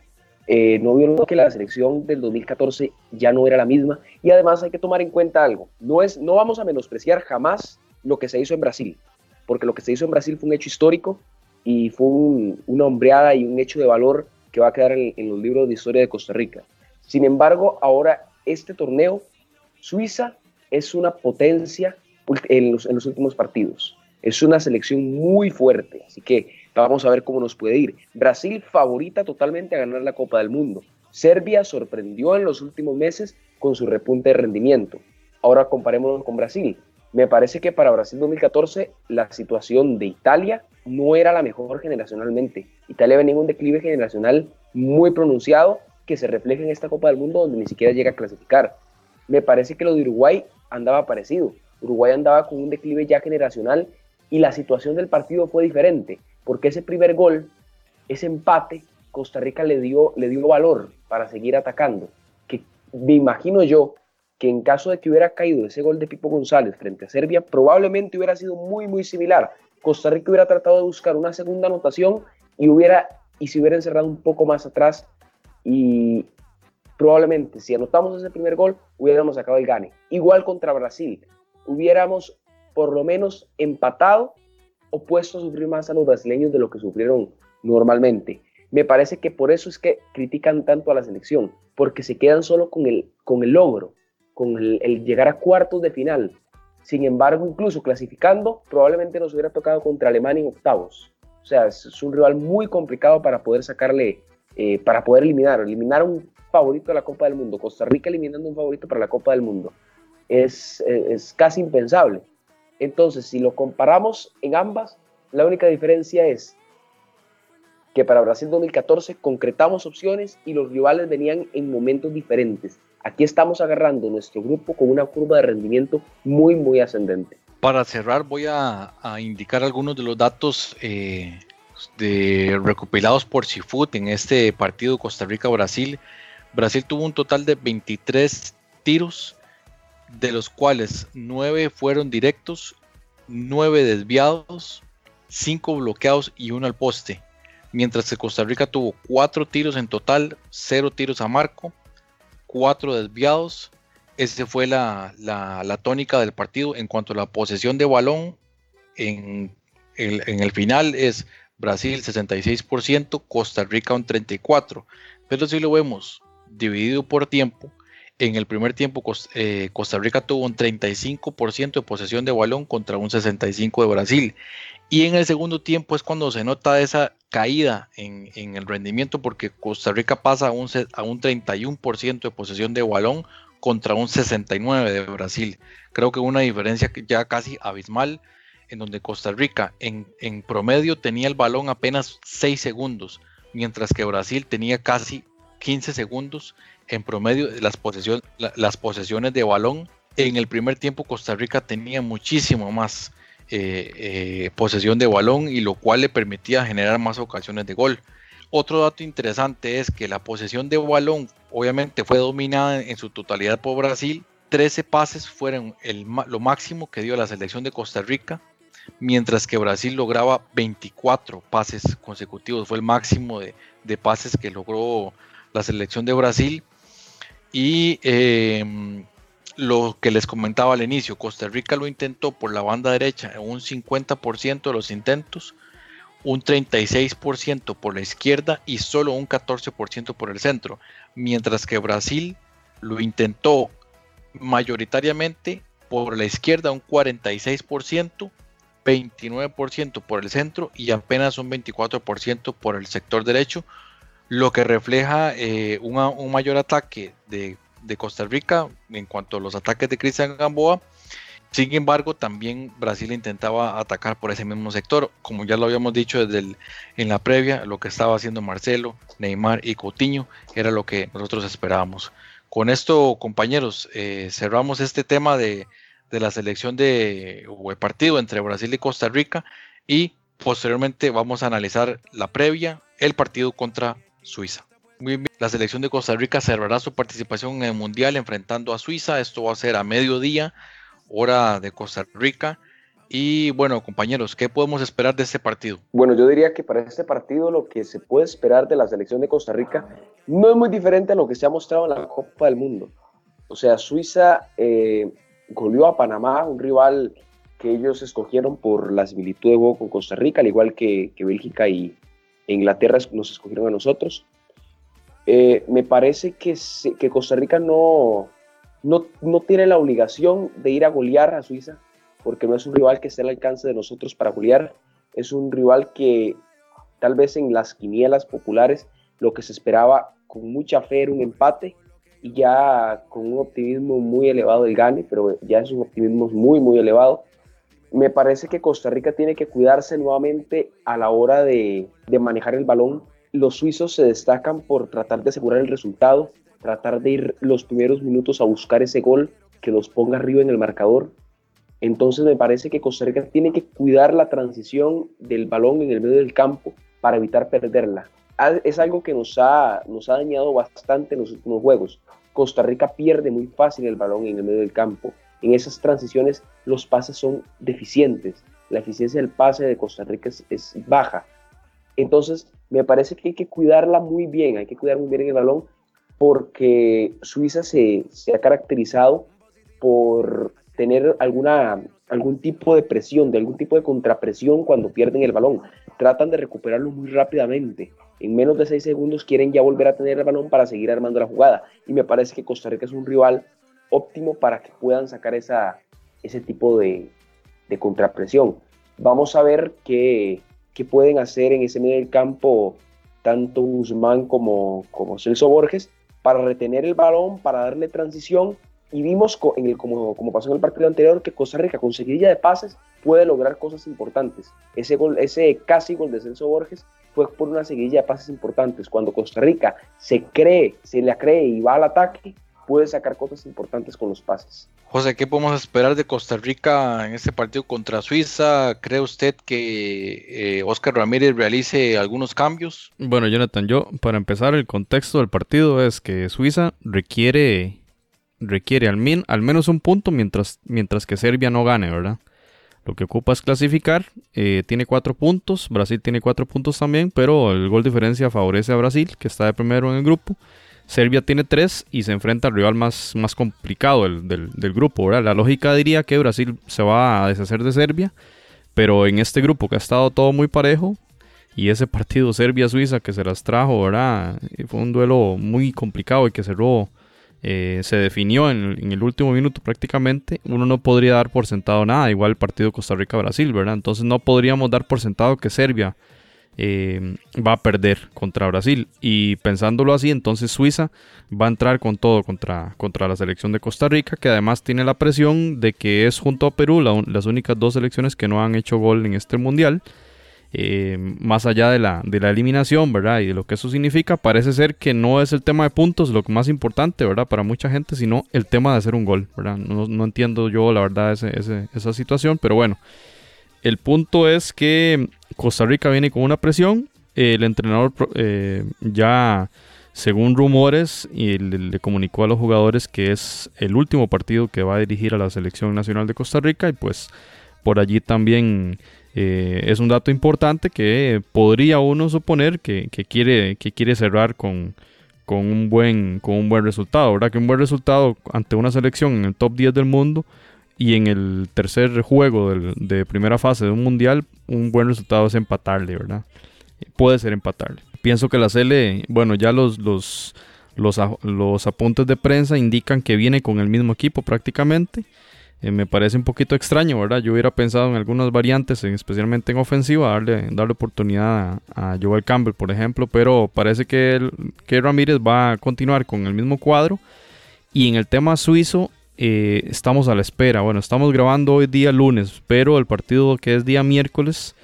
Eh, no vio que la selección del 2014 ya no era la misma. Y además hay que tomar en cuenta algo. No, es, no vamos a menospreciar jamás lo que se hizo en Brasil, porque lo que se hizo en Brasil fue un hecho histórico y fue un- una hombreada y un hecho de valor que va a quedar en, en los libros de historia de Costa Rica. Sin embargo, ahora este torneo, Suiza es una potencia ult- en los, en los últimos partidos. Es una selección muy fuerte, así que vamos a ver cómo nos puede ir. Brasil favorita totalmente a ganar la Copa del Mundo. Serbia sorprendió en los últimos meses con su repunte de rendimiento. Ahora comparémonos con Brasil. Me parece que para Brasil 2014 la situación de Italia no era la mejor generacionalmente. Italia venía en un declive generacional muy pronunciado que se refleja en esta Copa del Mundo donde ni siquiera llega a clasificar. Me parece que lo de Uruguay andaba parecido. Uruguay andaba con un declive ya generacional y la situación del partido fue diferente, porque ese primer gol, ese empate, Costa Rica le dio, le dio valor para seguir atacando. Que me imagino yo que en caso de que hubiera caído ese gol de Pipo González frente a Serbia, probablemente hubiera sido muy, muy similar. Costa Rica hubiera tratado de buscar una segunda anotación y, hubiera, y se hubiera encerrado un poco más atrás y probablemente si anotamos ese primer gol hubiéramos sacado el gane. Igual contra Brasil, hubiéramos por lo menos empatado o puesto a sufrir más a los brasileños de lo que sufrieron normalmente. Me parece que por eso es que critican tanto a la selección, porque se quedan solo con el, con el logro, con el, llegar a cuartos de final. Sin embargo, incluso clasificando, probablemente nos hubiera tocado contra Alemania en octavos. O sea, es, es un rival muy complicado para poder sacarle, eh, para poder eliminar, eliminar un favorito de la Copa del Mundo. Costa Rica eliminando un favorito para la Copa del Mundo. Es, es casi impensable. Entonces, si lo comparamos en ambas, la única diferencia es que para Brasil 2014 concretamos opciones y los rivales venían en momentos diferentes. Aquí estamos agarrando nuestro grupo con una curva de rendimiento muy, muy ascendente. Para cerrar, voy a, a indicar algunos de los datos eh, de, recopilados por Seafood en este partido Costa Rica-Brasil. Brasil tuvo un total de 23 tiros, de los cuales 9 fueron directos, 9 desviados, 5 bloqueados y 1 al poste. Mientras que Costa Rica tuvo 4 tiros en total, 0 tiros a marco, 4 desviados. Esa fue la, tónica del partido en cuanto a la posesión de balón. En el, en el final es Brasil 66%, Costa Rica un 34%. Pero si lo vemos dividido por tiempo, en el primer tiempo eh, Costa Rica tuvo un 35% de posesión de balón contra un 65% de Brasil. Y en el segundo tiempo es cuando se nota esa caída en, el rendimiento porque Costa Rica pasa a un, a un 31% de posesión de balón contra un 69% de Brasil. Creo que una diferencia ya casi abismal en donde Costa Rica en, en promedio tenía el balón apenas 6 segundos, mientras que Brasil tenía casi 15 segundos en promedio las, las posesiones de balón. En el primer tiempo Costa Rica tenía muchísimo más eh, eh, posesión de balón y lo cual le permitía generar más ocasiones de gol. Otro dato interesante es que la posesión de balón obviamente fue dominada en su totalidad por Brasil. 13 pases fueron el, lo máximo que dio la selección de Costa Rica, mientras que Brasil lograba 24 pases consecutivos. Fue el máximo de, de pases que logró la selección de Brasil. Y em, lo que les comentaba al inicio, Costa Rica lo intentó por la banda derecha un 50% de los intentos, un 36% por la izquierda y solo un 14% por el centro, mientras que Brasil lo intentó mayoritariamente por la izquierda un 46%, 29% por el centro y apenas un 24% por el sector derecho, lo que refleja eh, un mayor ataque de, Costa Rica en cuanto a los ataques de Cristian Gamboa. Sin embargo, también Brasil intentaba atacar por ese mismo sector, como ya lo habíamos dicho desde en la previa, lo que estaba haciendo Marcelo, Neymar y Coutinho era lo que nosotros esperábamos. Con esto, compañeros, eh, cerramos este tema de, de la selección de el partido entre Brasil y Costa Rica y posteriormente vamos a analizar la previa, el partido contra Suiza. Muy bien. La selección de Costa Rica cerrará su participación en el Mundial enfrentando a Suiza. Esto va a ser a mediodía, hora de Costa Rica. Y bueno, compañeros, ¿qué podemos esperar de este partido? Bueno, yo diría que para este partido lo que se puede esperar de la selección de Costa Rica no es muy diferente a lo que se ha mostrado en la Copa del Mundo. O sea, Suiza eh, goleó a Panamá, un rival que ellos escogieron por la similitud de juego con Costa Rica, al igual que, que Bélgica y, Inglaterra nos escogieron a nosotros. Eh, me parece que, Costa Rica no, no, no, tiene la obligación de ir a golear a Suiza, porque no es un rival que esté al alcance de nosotros para golear. Es un rival que tal vez en las quinielas populares lo que se esperaba con mucha fe era un empate y ya con un optimismo muy elevado el gane, pero ya es un optimismo muy, muy elevado me parece que Costa Rica tiene que cuidarse nuevamente a la hora de, manejar el balón. Los suizos se destacan por tratar de asegurar el resultado, tratar de ir los primeros minutos a buscar ese gol que los ponga arriba en el marcador. Entonces me parece que Costa Rica tiene que cuidar la transición del balón en el medio del campo para evitar perderla. Es algo que nos ha, nos ha dañado bastante en los últimos juegos. Costa Rica pierde muy fácil el balón en el medio del campo en esas transiciones los pases son deficientes. La eficiencia del pase de Costa Rica es, baja. Entonces, me parece que hay que cuidarla muy bien, hay que cuidar muy bien el balón, porque Suiza se, ha caracterizado por tener alguna, algún tipo de presión, de algún tipo de contrapresión cuando pierden el balón. Tratan de recuperarlo muy rápidamente. En menos de seis segundos quieren ya volver a tener el balón para seguir armando la jugada. Y me parece que Costa Rica es un rival óptimo para que puedan sacar esa, ese tipo de, de contrapresión. Vamos a ver qué, qué, pueden hacer en ese medio del campo tanto Guzmán como, como Celso Borges para retener el balón, para darle transición. Y vimos, en el, como, como pasó en el partido anterior, que Costa Rica con seguidilla de pases puede lograr cosas importantes. Ese, gol, ese casi gol de Celso Borges fue por una seguidilla de pases importantes. Cuando Costa Rica se cree, se la cree y va al ataque, puede sacar cosas importantes con los pases. José, ¿qué podemos esperar de Costa Rica en este partido contra Suiza? ¿Cree usted que eh, Oscar Ramírez realice algunos cambios? Bueno, Jonathan, yo para empezar el contexto del partido es que Suiza requiere requiere al, al menos un punto mientras, mientras que Serbia no gane, ¿verdad? Lo que ocupa es clasificar, eh, tiene cuatro puntos, Brasil tiene cuatro puntos también, pero el gol diferencia favorece a Brasil, que está de primero en el grupo. Serbia tiene tres y se enfrenta al rival más, más complicado del, grupo. La lógica diría que Brasil se va a deshacer de Serbia, pero en este grupo que ha estado todo muy parejo, y ese partido Serbia-Suiza que se las trajo, ¿verdad? Fue un duelo muy complicado y que cerró, eh, se definió en, el último minuto prácticamente. Uno no podría dar por sentado nada, igual el partido Costa Rica-Brasil, ¿verdad? Entonces no podríamos dar por sentado que Serbia eh, va a perder contra Brasil. Y pensándolo así, entonces Suiza va a entrar con todo contra, contra la selección de Costa Rica, que además tiene la presión de que es junto a Perú las únicas dos selecciones que no han hecho gol en este mundial. Eh, más allá de la, de la eliminación, ¿verdad? Y de lo que eso significa, parece ser que no es el tema de puntos lo más importante, ¿verdad? Para mucha gente, sino el tema de hacer un gol, ¿verdad? No, entiendo yo, la verdad, esa situación, pero bueno. El punto es que Costa Rica viene con una presión. El entrenador eh, ya, según rumores, y le, comunicó a los jugadores que es el último partido que va a dirigir a la selección nacional de Costa Rica. Y pues por allí también eh, es un dato importante que podría uno suponer que, quiere, que quiere cerrar con, con, un buen, con un buen resultado. ¿verdad? Que un buen resultado ante una selección en el top 10 del mundo y en el tercer juego de primera fase de un mundial, un buen resultado es empatarle, ¿verdad? Puede ser empatarle. Pienso que la CL, bueno, ya los, los, los, apuntes de prensa indican que viene con el mismo equipo prácticamente. Eh, me parece un poquito extraño, ¿verdad? Yo hubiera pensado en algunas variantes, especialmente en ofensiva, darle, darle oportunidad a, a, Joel Campbell, por ejemplo, pero parece que, que Ramírez va a continuar con el mismo cuadro. Y en el tema suizo, eh, estamos a la espera. Bueno, estamos grabando hoy día lunes, pero el partido que es día miércoles,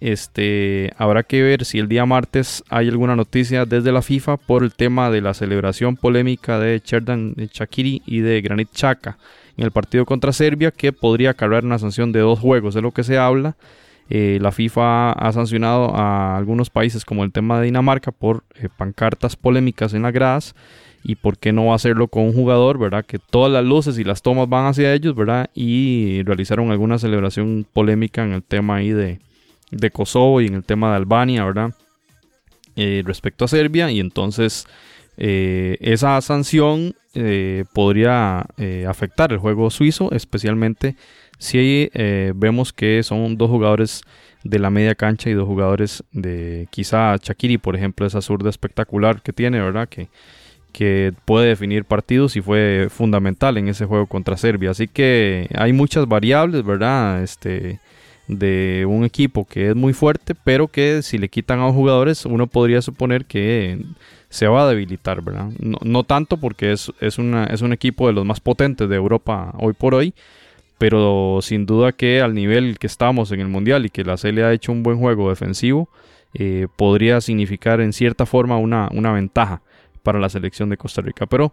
este, habrá que ver si el día martes hay alguna noticia desde la FIFA por el tema de la celebración polémica de Cherdan Chakiri y de Granit Chaka en el partido contra Serbia, que podría cargar una sanción de dos juegos, de lo que se habla. Eh, la FIFA ha sancionado a algunos países como el tema de Dinamarca por eh, pancartas polémicas en las gradas y por qué no hacerlo con un jugador, ¿verdad? Que todas las luces y las tomas van hacia ellos, ¿verdad? Y realizaron alguna celebración polémica en el tema ahí de, de Kosovo y en el tema de Albania, ¿verdad? Eh, respecto a Serbia y entonces eh, esa sanción eh, podría afectar el juego suizo, especialmente si vemos que son dos jugadores de la media cancha y dos jugadores de quizá Chakiri, por ejemplo, esa zurda espectacular que tiene, ¿verdad? Que que puede definir partidos y fue fundamental en ese juego contra Serbia. Así que hay muchas variables, ¿verdad? Este, de un equipo que es muy fuerte, pero que si le quitan a los jugadores, uno podría suponer que se va a debilitar, ¿verdad? No, tanto porque es, es, una, es un equipo de los más potentes de Europa hoy por hoy, pero sin duda que al nivel que estamos en el Mundial y que la CL ha hecho un buen juego defensivo, eh, podría significar en cierta forma una, una ventaja para la selección de Costa Rica. Pero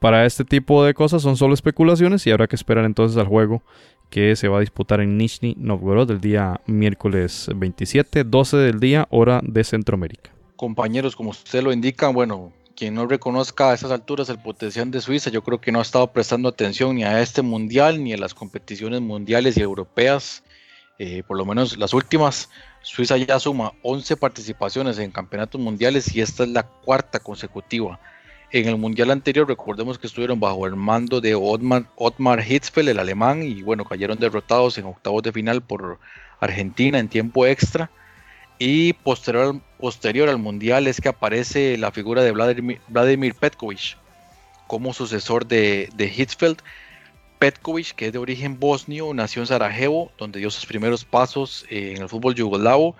para este tipo de cosas son solo especulaciones y habrá que esperar entonces al juego que se va a disputar en Nizhny Novgorod el día miércoles 27, 12 del día, hora de Centroamérica. Compañeros, como usted lo indica, bueno, quien no reconozca a esas alturas el potencial de Suiza, yo creo que no ha estado prestando atención ni a este mundial ni a las competiciones mundiales y europeas, eh, por lo menos las últimas. Suiza ya suma 11 participaciones en campeonatos mundiales y esta es la cuarta consecutiva. En el mundial anterior, recordemos que estuvieron bajo el mando de Otmar, Hitzfeld, el alemán, y bueno, cayeron derrotados en octavos de final por Argentina en tiempo extra. Y posterior, posterior al mundial es que aparece la figura de Vladimir, Vladimir Petkovic como sucesor de, de Hitzfeld Petkovic, que es de origen bosnio, nació en Sarajevo, donde dio sus primeros pasos eh, en el fútbol yugoslavo.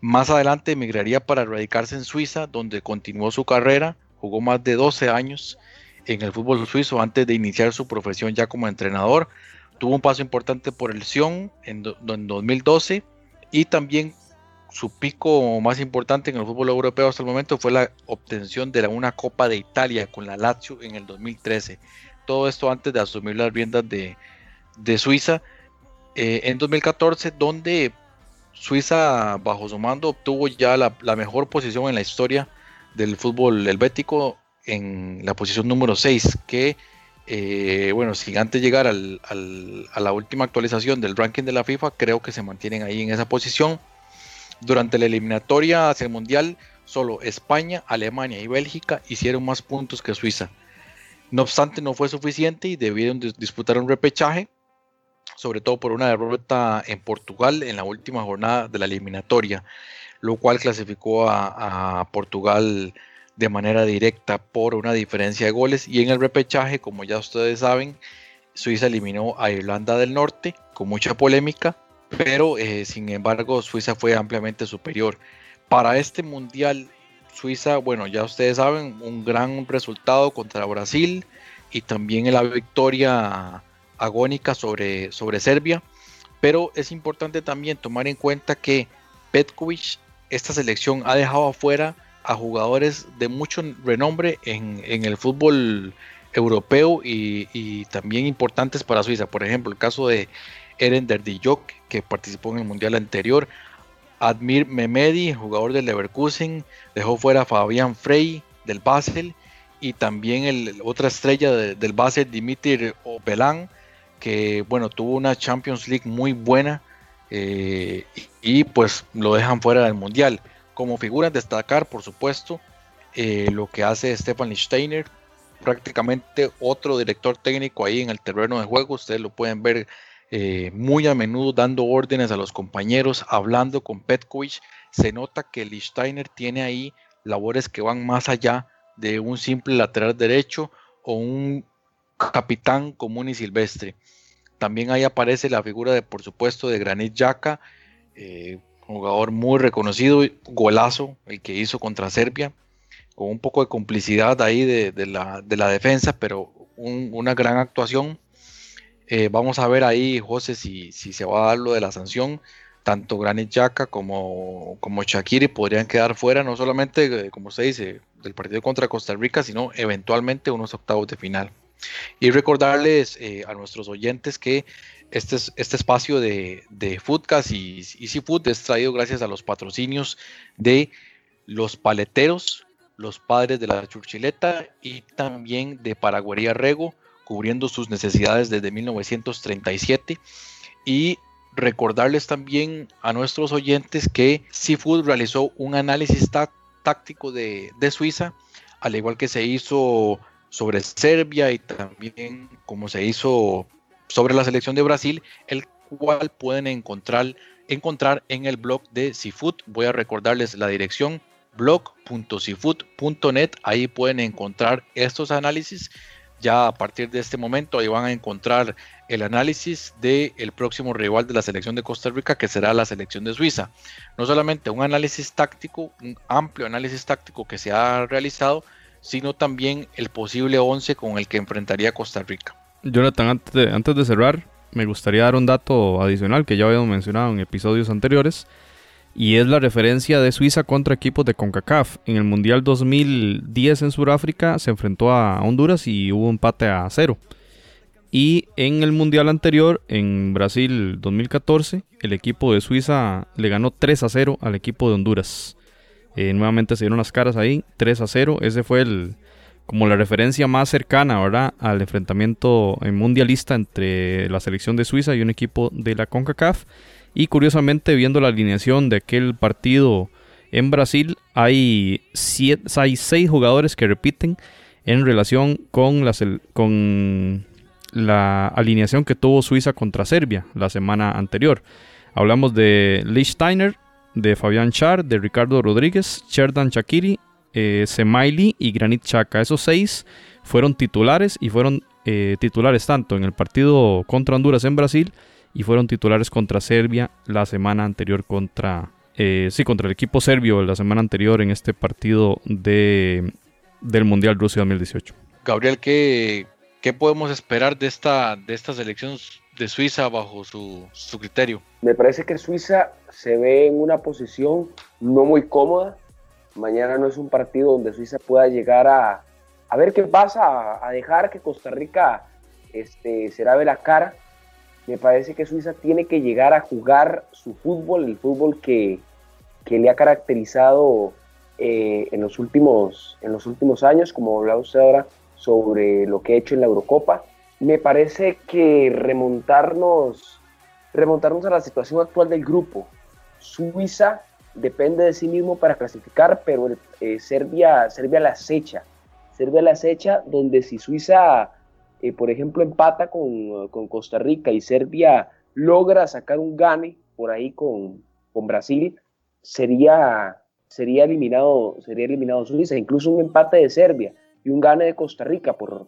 Más adelante emigraría para radicarse en Suiza, donde continuó su carrera, jugó más de 12 años en el fútbol suizo antes de iniciar su profesión ya como entrenador. Tuvo un paso importante por el Sion en, 2012 y también su pico más importante en el fútbol europeo hasta el momento fue la obtención de una Copa de Italia con la Lazio en el 2013 todo esto antes de asumir las riendas de, Suiza eh, en 2014, donde Suiza bajo su mando obtuvo ya la, mejor posición en la historia del fútbol helvético en la posición número 6, que eh, bueno, sin antes llegar a la última actualización del ranking de la FIFA, creo que se mantienen ahí en esa posición. Durante la eliminatoria hacia el Mundial, solo España, Alemania y Bélgica hicieron más puntos que Suiza. No obstante, no fue suficiente y debieron disputar un repechaje, sobre todo por una derrota en Portugal en la última jornada de la eliminatoria. lo cual clasificó a, Portugal de manera directa por una diferencia de goles. Y en el repechaje, como ya ustedes saben, Suiza eliminó a Irlanda del Norte con mucha polémica, pero eh, sin embargo Suiza fue ampliamente superior. Para este mundial, Suiza, bueno, ya ustedes saben, un gran resultado contra Brasil y también la victoria agónica sobre, sobre Serbia. Pero es importante también tomar en cuenta que Petkovic, esta selección ha dejado afuera a jugadores de mucho renombre en, el fútbol europeo y, también importantes para Suiza. Por ejemplo, el caso de Eren Derdijok, que participó en el mundial anterior. Admir Memedi, jugador del Leverkusen, dejó fuera a Fabián Frey del Basel y también el, otra estrella del Basel, Dimitri Obelan, que bueno, tuvo una Champions League muy buena eh, y, pues lo dejan fuera del mundial. Como figura destacar, por supuesto, eh, lo que hace Stefan Steiner, prácticamente otro director técnico ahí en el terreno de juego. Ustedes lo pueden ver eh, muy a menudo dando órdenes a los compañeros, hablando con Petkovic. Se nota que Steiner tiene ahí labores que van más allá de un simple lateral derecho o un capitán común y silvestre. También ahí aparece la figura de, por supuesto, de Granit Xhaka, eh, jugador muy reconocido, golazo el que hizo contra Serbia, con un poco de complicidad ahí de, la, defensa, pero una gran actuación. Eh, vamos a ver ahí, José, si, si, se va a dar lo de la sanción. Tanto Granit Xhaka como, como Shakiri podrían quedar fuera, no solamente, eh, como se dice, del partido contra Costa Rica, sino eventualmente unos octavos de final. Y recordarles eh, a nuestros oyentes que este, este espacio de, de Foodcast y Easy Food es traído gracias a los patrocinios de los paleteros, los padres de la churchileta y también de Paraguería Rego, cubriendo sus necesidades desde 1937. Y recordarles también a nuestros oyentes que Seafood realizó un análisis táctico de, de Suiza, al igual que se hizo sobre Serbia y también como se hizo sobre la selección de Brasil, el cual pueden encontrar, encontrar en el blog de Seafood. Voy a recordarles la dirección blog.seafood.net. Ahí pueden encontrar estos análisis. Ya a partir de este momento ahí van a encontrar el análisis del el próximo rival de la selección de Costa Rica, que será la selección de Suiza. No solamente un análisis táctico, un amplio análisis táctico que se ha realizado, sino también el posible 11 con el que enfrentaría Costa Rica. Jonathan, antes de, antes de cerrar, me gustaría dar un dato adicional que ya habíamos mencionado en episodios anteriores. Y es la referencia de Suiza contra equipos de CONCACAF. En el Mundial 2010 en Sudáfrica se enfrentó a Honduras y hubo empate a cero. Y en el Mundial anterior, en Brasil 2014, el equipo de Suiza le ganó 3 a 0 al equipo de Honduras. Eh, nuevamente se dieron las caras ahí, 3 a 0. Ese fue el, como la referencia más cercana ¿verdad? al enfrentamiento mundialista entre la selección de Suiza y un equipo de la CONCACAF. Y curiosamente, viendo la alineación de aquel partido en Brasil, hay, seis jugadores que repiten en relación con la, alineación que tuvo Suiza contra Serbia la semana anterior. Hablamos de Lee de Fabián Char, de Ricardo Rodríguez, Cherdan Chakiri, eh, Semaili y Granit Chaka. Esos seis fueron titulares y fueron eh, titulares tanto en el partido contra Honduras en Brasil y fueron titulares contra Serbia la semana anterior contra eh, sí contra el equipo serbio la semana anterior en este partido de, del Mundial Rusia 2018. Gabriel, ¿qué, ¿qué podemos esperar de esta, de esta selección de Suiza bajo su, su criterio? Me parece que Suiza se ve en una posición no muy cómoda Mañana no es un partido donde Suiza pueda llegar a, a ver qué pasa, a, dejar que Costa Rica este, se lave la cara. Me parece que Suiza tiene que llegar a jugar su fútbol, el fútbol que, que le ha caracterizado eh, en, los últimos, en los últimos años, como hablaba usted ahora sobre lo que ha hecho en la Eurocopa. Me parece que remontarnos, remontarnos a la situación actual del grupo. Suiza depende de sí mismo para clasificar, pero eh, Serbia, Serbia la acecha. Serbia la acecha donde si Suiza, eh, por ejemplo, empata con, Costa Rica y Serbia logra sacar un gane por ahí con, con Brasil, sería, sería, eliminado, sería eliminado Suiza, incluso un empate de Serbia y un gane de Costa Rica por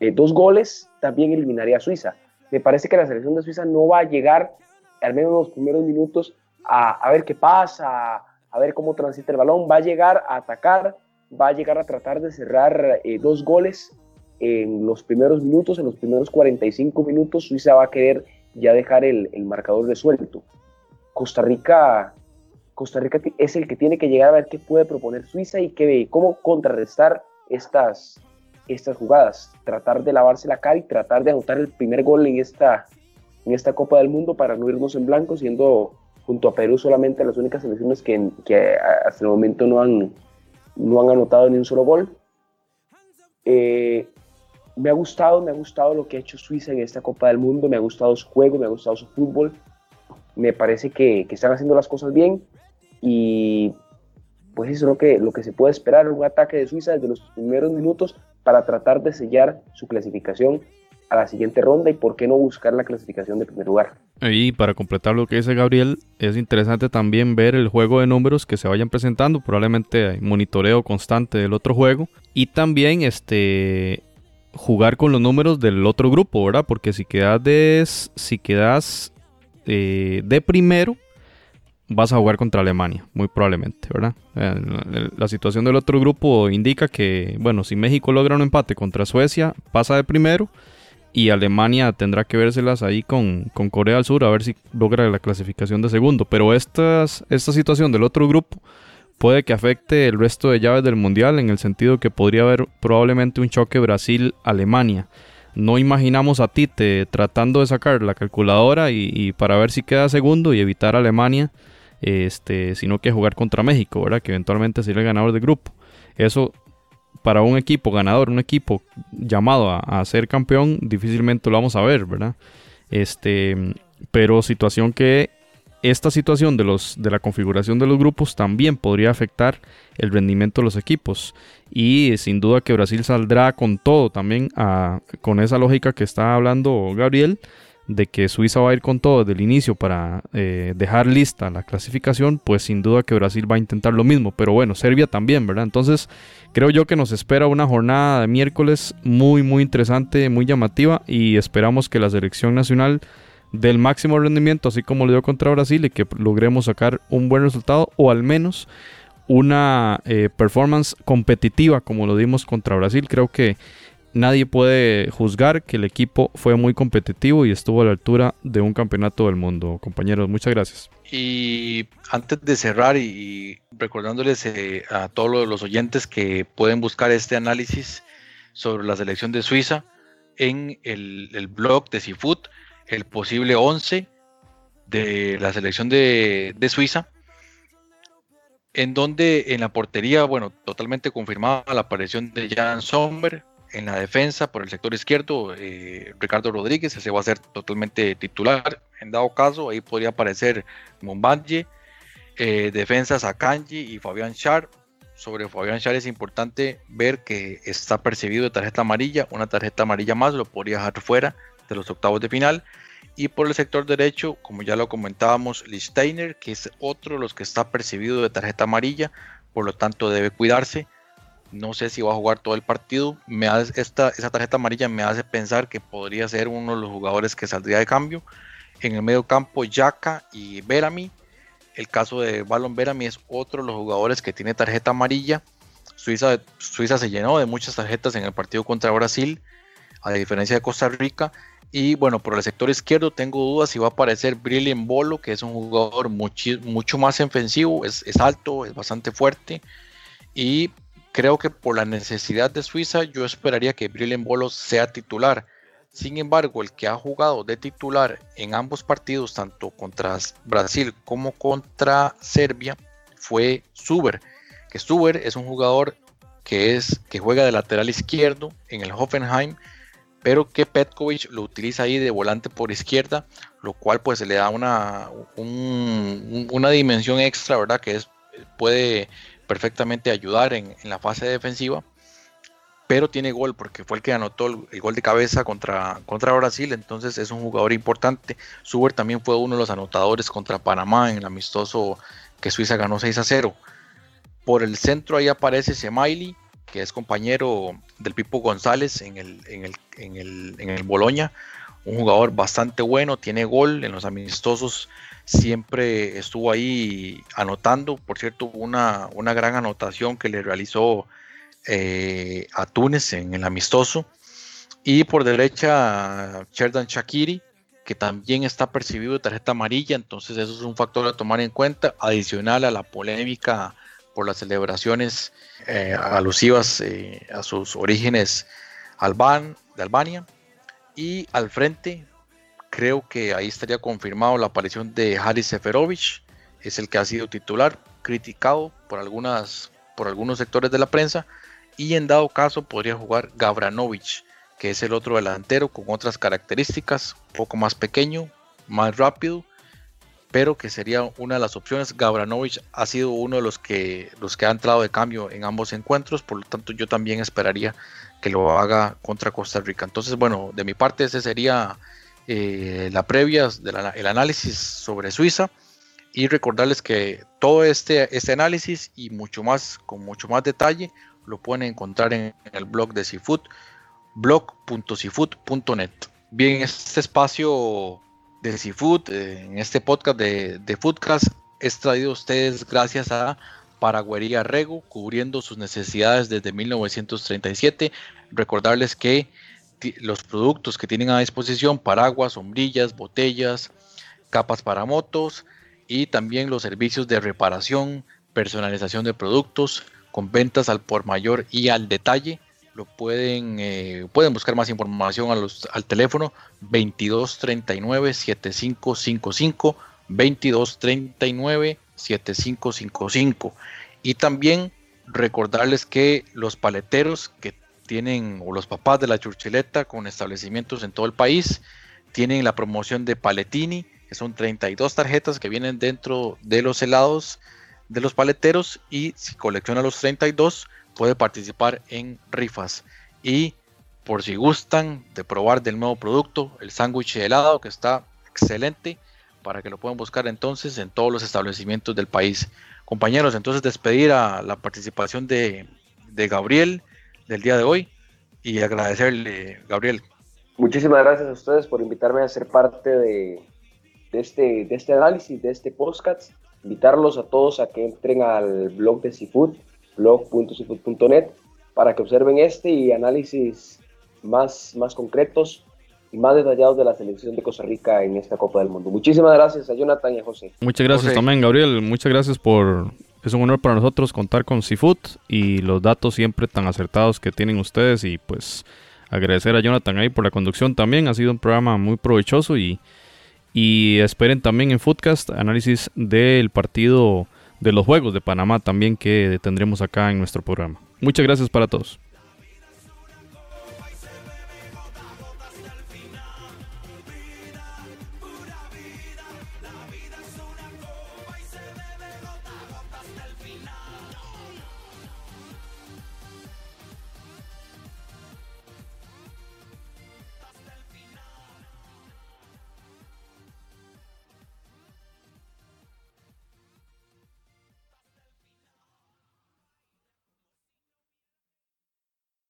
eh, dos goles también eliminaría a Suiza. Me parece que la selección de Suiza no va a llegar, al menos en los primeros minutos, a, a ver qué pasa, a, ver cómo transita el balón, va a llegar a atacar, va a llegar a tratar de cerrar eh, dos goles en los primeros minutos, en los primeros 45 minutos, Suiza va a querer ya dejar el, el marcador resuelto. Costa Rica, Costa Rica es el que tiene que llegar a ver qué puede proponer Suiza y qué, cómo contrarrestar estas, estas jugadas. Tratar de lavarse la cara y tratar de anotar el primer gol en esta, en esta Copa del Mundo para no irnos en blanco, siendo junto a Perú solamente las únicas selecciones que, que hasta el momento no han, no han anotado ni un solo gol. Eh, me ha gustado, me ha gustado lo que ha hecho Suiza en esta Copa del Mundo, me ha gustado su juego, me ha gustado su fútbol, me parece que, que están haciendo las cosas bien y pues eso es lo que, lo que se puede esperar, un ataque de Suiza desde los primeros minutos para tratar de sellar su clasificación a la siguiente ronda y por qué no buscar la clasificación de primer lugar. Y para completar lo que dice Gabriel, es interesante también ver el juego de números que se vayan presentando, probablemente hay monitoreo constante del otro juego y también este jugar con los números del otro grupo, ¿verdad? Porque si quedas de, si quedas, eh, de primero, vas a jugar contra Alemania, muy probablemente, ¿verdad? La situación del otro grupo indica que, bueno, si México logra un empate contra Suecia, pasa de primero y Alemania tendrá que vérselas ahí con, con Corea del Sur a ver si logra la clasificación de segundo. Pero esta situación del otro grupo puede que afecte el resto de llaves del Mundial en el sentido que podría haber probablemente un choque Brasil-Alemania. No imaginamos a Tite tratando de sacar la calculadora y, para ver si queda segundo y evitar a Alemania, este, sino que jugar contra México, ¿verdad? que eventualmente sería el ganador del grupo. Eso para un equipo ganador, un equipo llamado a, a, ser campeón, difícilmente lo vamos a ver, ¿verdad? Este, pero situación que esta situación de, los, de la configuración de los grupos también podría afectar el rendimiento de los equipos. Y sin duda que Brasil saldrá con todo también con esa lógica que está hablando Gabriel, de que Suiza va a ir con todo desde el inicio para eh, dejar lista la clasificación, pues sin duda que Brasil va a intentar lo mismo. Pero bueno, Serbia también, ¿verdad? Entonces creo yo que nos espera una jornada de miércoles muy, muy interesante, muy llamativa y esperamos que la selección nacional del máximo rendimiento, así como lo dio contra Brasil, y que logremos sacar un buen resultado o al menos una eh, performance competitiva como lo dimos contra Brasil. Creo que nadie puede juzgar que el equipo fue muy competitivo y estuvo a la altura de un campeonato del mundo. Compañeros, muchas gracias. Y antes de cerrar y recordándoles eh, a todos los oyentes que pueden buscar este análisis sobre la selección de Suiza en el, blog de Seafood el posible 11 de la selección de, Suiza, en donde en la portería, bueno, totalmente confirmada la aparición de Jan Sommer, en la defensa por el sector izquierdo, eh, Ricardo Rodríguez, ese va a ser totalmente titular, en dado caso, ahí podría aparecer Mombanje, eh, defensas Akanji y Fabián Char. Sobre Fabián Char es importante ver que está percibido de tarjeta amarilla, una tarjeta amarilla más lo podría dejar fuera de los octavos de final. Y por el sector derecho, como ya lo comentábamos, Listeiner, que es otro de los que está percibido de tarjeta amarilla, por lo tanto debe cuidarse. No sé si va a jugar todo el partido. Me hace, esta, esa tarjeta amarilla me hace pensar que podría ser uno de los jugadores que saldría de cambio. En el medio campo, Yaka y Berami. El caso de Balon Berami es otro de los jugadores que tiene tarjeta amarilla. Suiza, Suiza se llenó de muchas tarjetas en el partido contra Brasil a diferencia de Costa Rica. Y bueno, por el sector izquierdo tengo dudas si va a aparecer Brilliant Bolo, que es un jugador mucho más ofensivo, es, alto, es bastante fuerte. Y creo que por la necesidad de Suiza, yo esperaría que Brilliant Bolo sea titular. Sin embargo, el que ha jugado de titular en ambos partidos, tanto contra Brasil como contra Serbia, fue Suber. Que Suber es un jugador que, es, que juega de lateral izquierdo en el Hoffenheim pero que Petkovic lo utiliza ahí de volante por izquierda, lo cual pues le da una, una dimensión extra, ¿verdad? Que es, puede perfectamente ayudar en, la fase defensiva. pero tiene gol porque fue el que anotó el, el gol de cabeza contra, contra Brasil, entonces es un jugador importante. Suber también fue uno de los anotadores contra Panamá en el amistoso que Suiza ganó 6 a 0. Por el centro ahí aparece Semaili, que es compañero del Pipo González en el, en el, en el, en el Boloña, un jugador bastante bueno, tiene gol en los amistosos, siempre estuvo ahí anotando, por cierto, una, una gran anotación que le realizó eh, a Túnez en el amistoso. Y por derecha, Sherdan Shakiri, que también está percibido de tarjeta amarilla, entonces eso es un factor a tomar en cuenta, adicional a la polémica por las celebraciones eh, alusivas eh, a sus orígenes alban, de Albania. Y al frente, creo que ahí estaría confirmado la aparición de Haris Seferovic, es el que ha sido titular, criticado por, algunas, por algunos sectores de la prensa, y en dado caso podría jugar Gavranovic, que es el otro delantero con otras características, un poco más pequeño, más rápido, pero que sería una de las opciones. Gavranovic ha sido uno de los que, los que ha entrado de cambio en ambos encuentros, por lo tanto yo también esperaría que lo haga contra Costa Rica. Entonces, bueno, de mi parte ese sería eh, la previa, el análisis sobre Suiza y recordarles que todo este, este análisis y mucho más, con mucho más detalle, lo pueden encontrar en, el blog de Seafood, blog.seafood.net. Bien, este espacio de Seafood, eh, en este podcast de, de Foodcast, es traído a ustedes gracias a Paraguería Rego, cubriendo sus necesidades desde 1937. Recordarles que los productos que tienen a disposición, paraguas, sombrillas, botellas, capas para motos y también los servicios de reparación, personalización de productos con ventas al por mayor y al detalle. Lo pueden, eh, pueden buscar más información al teléfono 2239 7555 2239 7555 y también recordarles que los paleteros que tienen o los papás de la churchileta con establecimientos en todo el país tienen la promoción de Paletini, que son 32 tarjetas que vienen dentro de los helados de los paleteros y si colecciona los 32 puede participar en rifas. Y por si gustan de probar del nuevo producto, el sándwich helado que está excelente para que lo puedan buscar entonces en todos los establecimientos del país. Compañeros, entonces despedir a la participación de, de Gabriel del día de hoy y agradecerle, Gabriel. Muchísimas gracias a ustedes por invitarme a ser parte de, de este, de este análisis, de este podcast. Invitarlos a todos a que entren al blog de Seafood, blog.seafood.net, para que observen este y análisis más, más concretos y más detallados de la selección de Costa Rica en esta Copa del Mundo. Muchísimas gracias a Jonathan y a José. Muchas gracias José. también, Gabriel. Muchas gracias por... Es un honor para nosotros contar con Seafood y los datos siempre tan acertados que tienen ustedes y pues agradecer a Jonathan ahí por la conducción también. Ha sido un programa muy provechoso y, y esperen también en Foodcast análisis del partido de los Juegos de Panamá también que tendremos acá en nuestro programa. Muchas gracias para todos.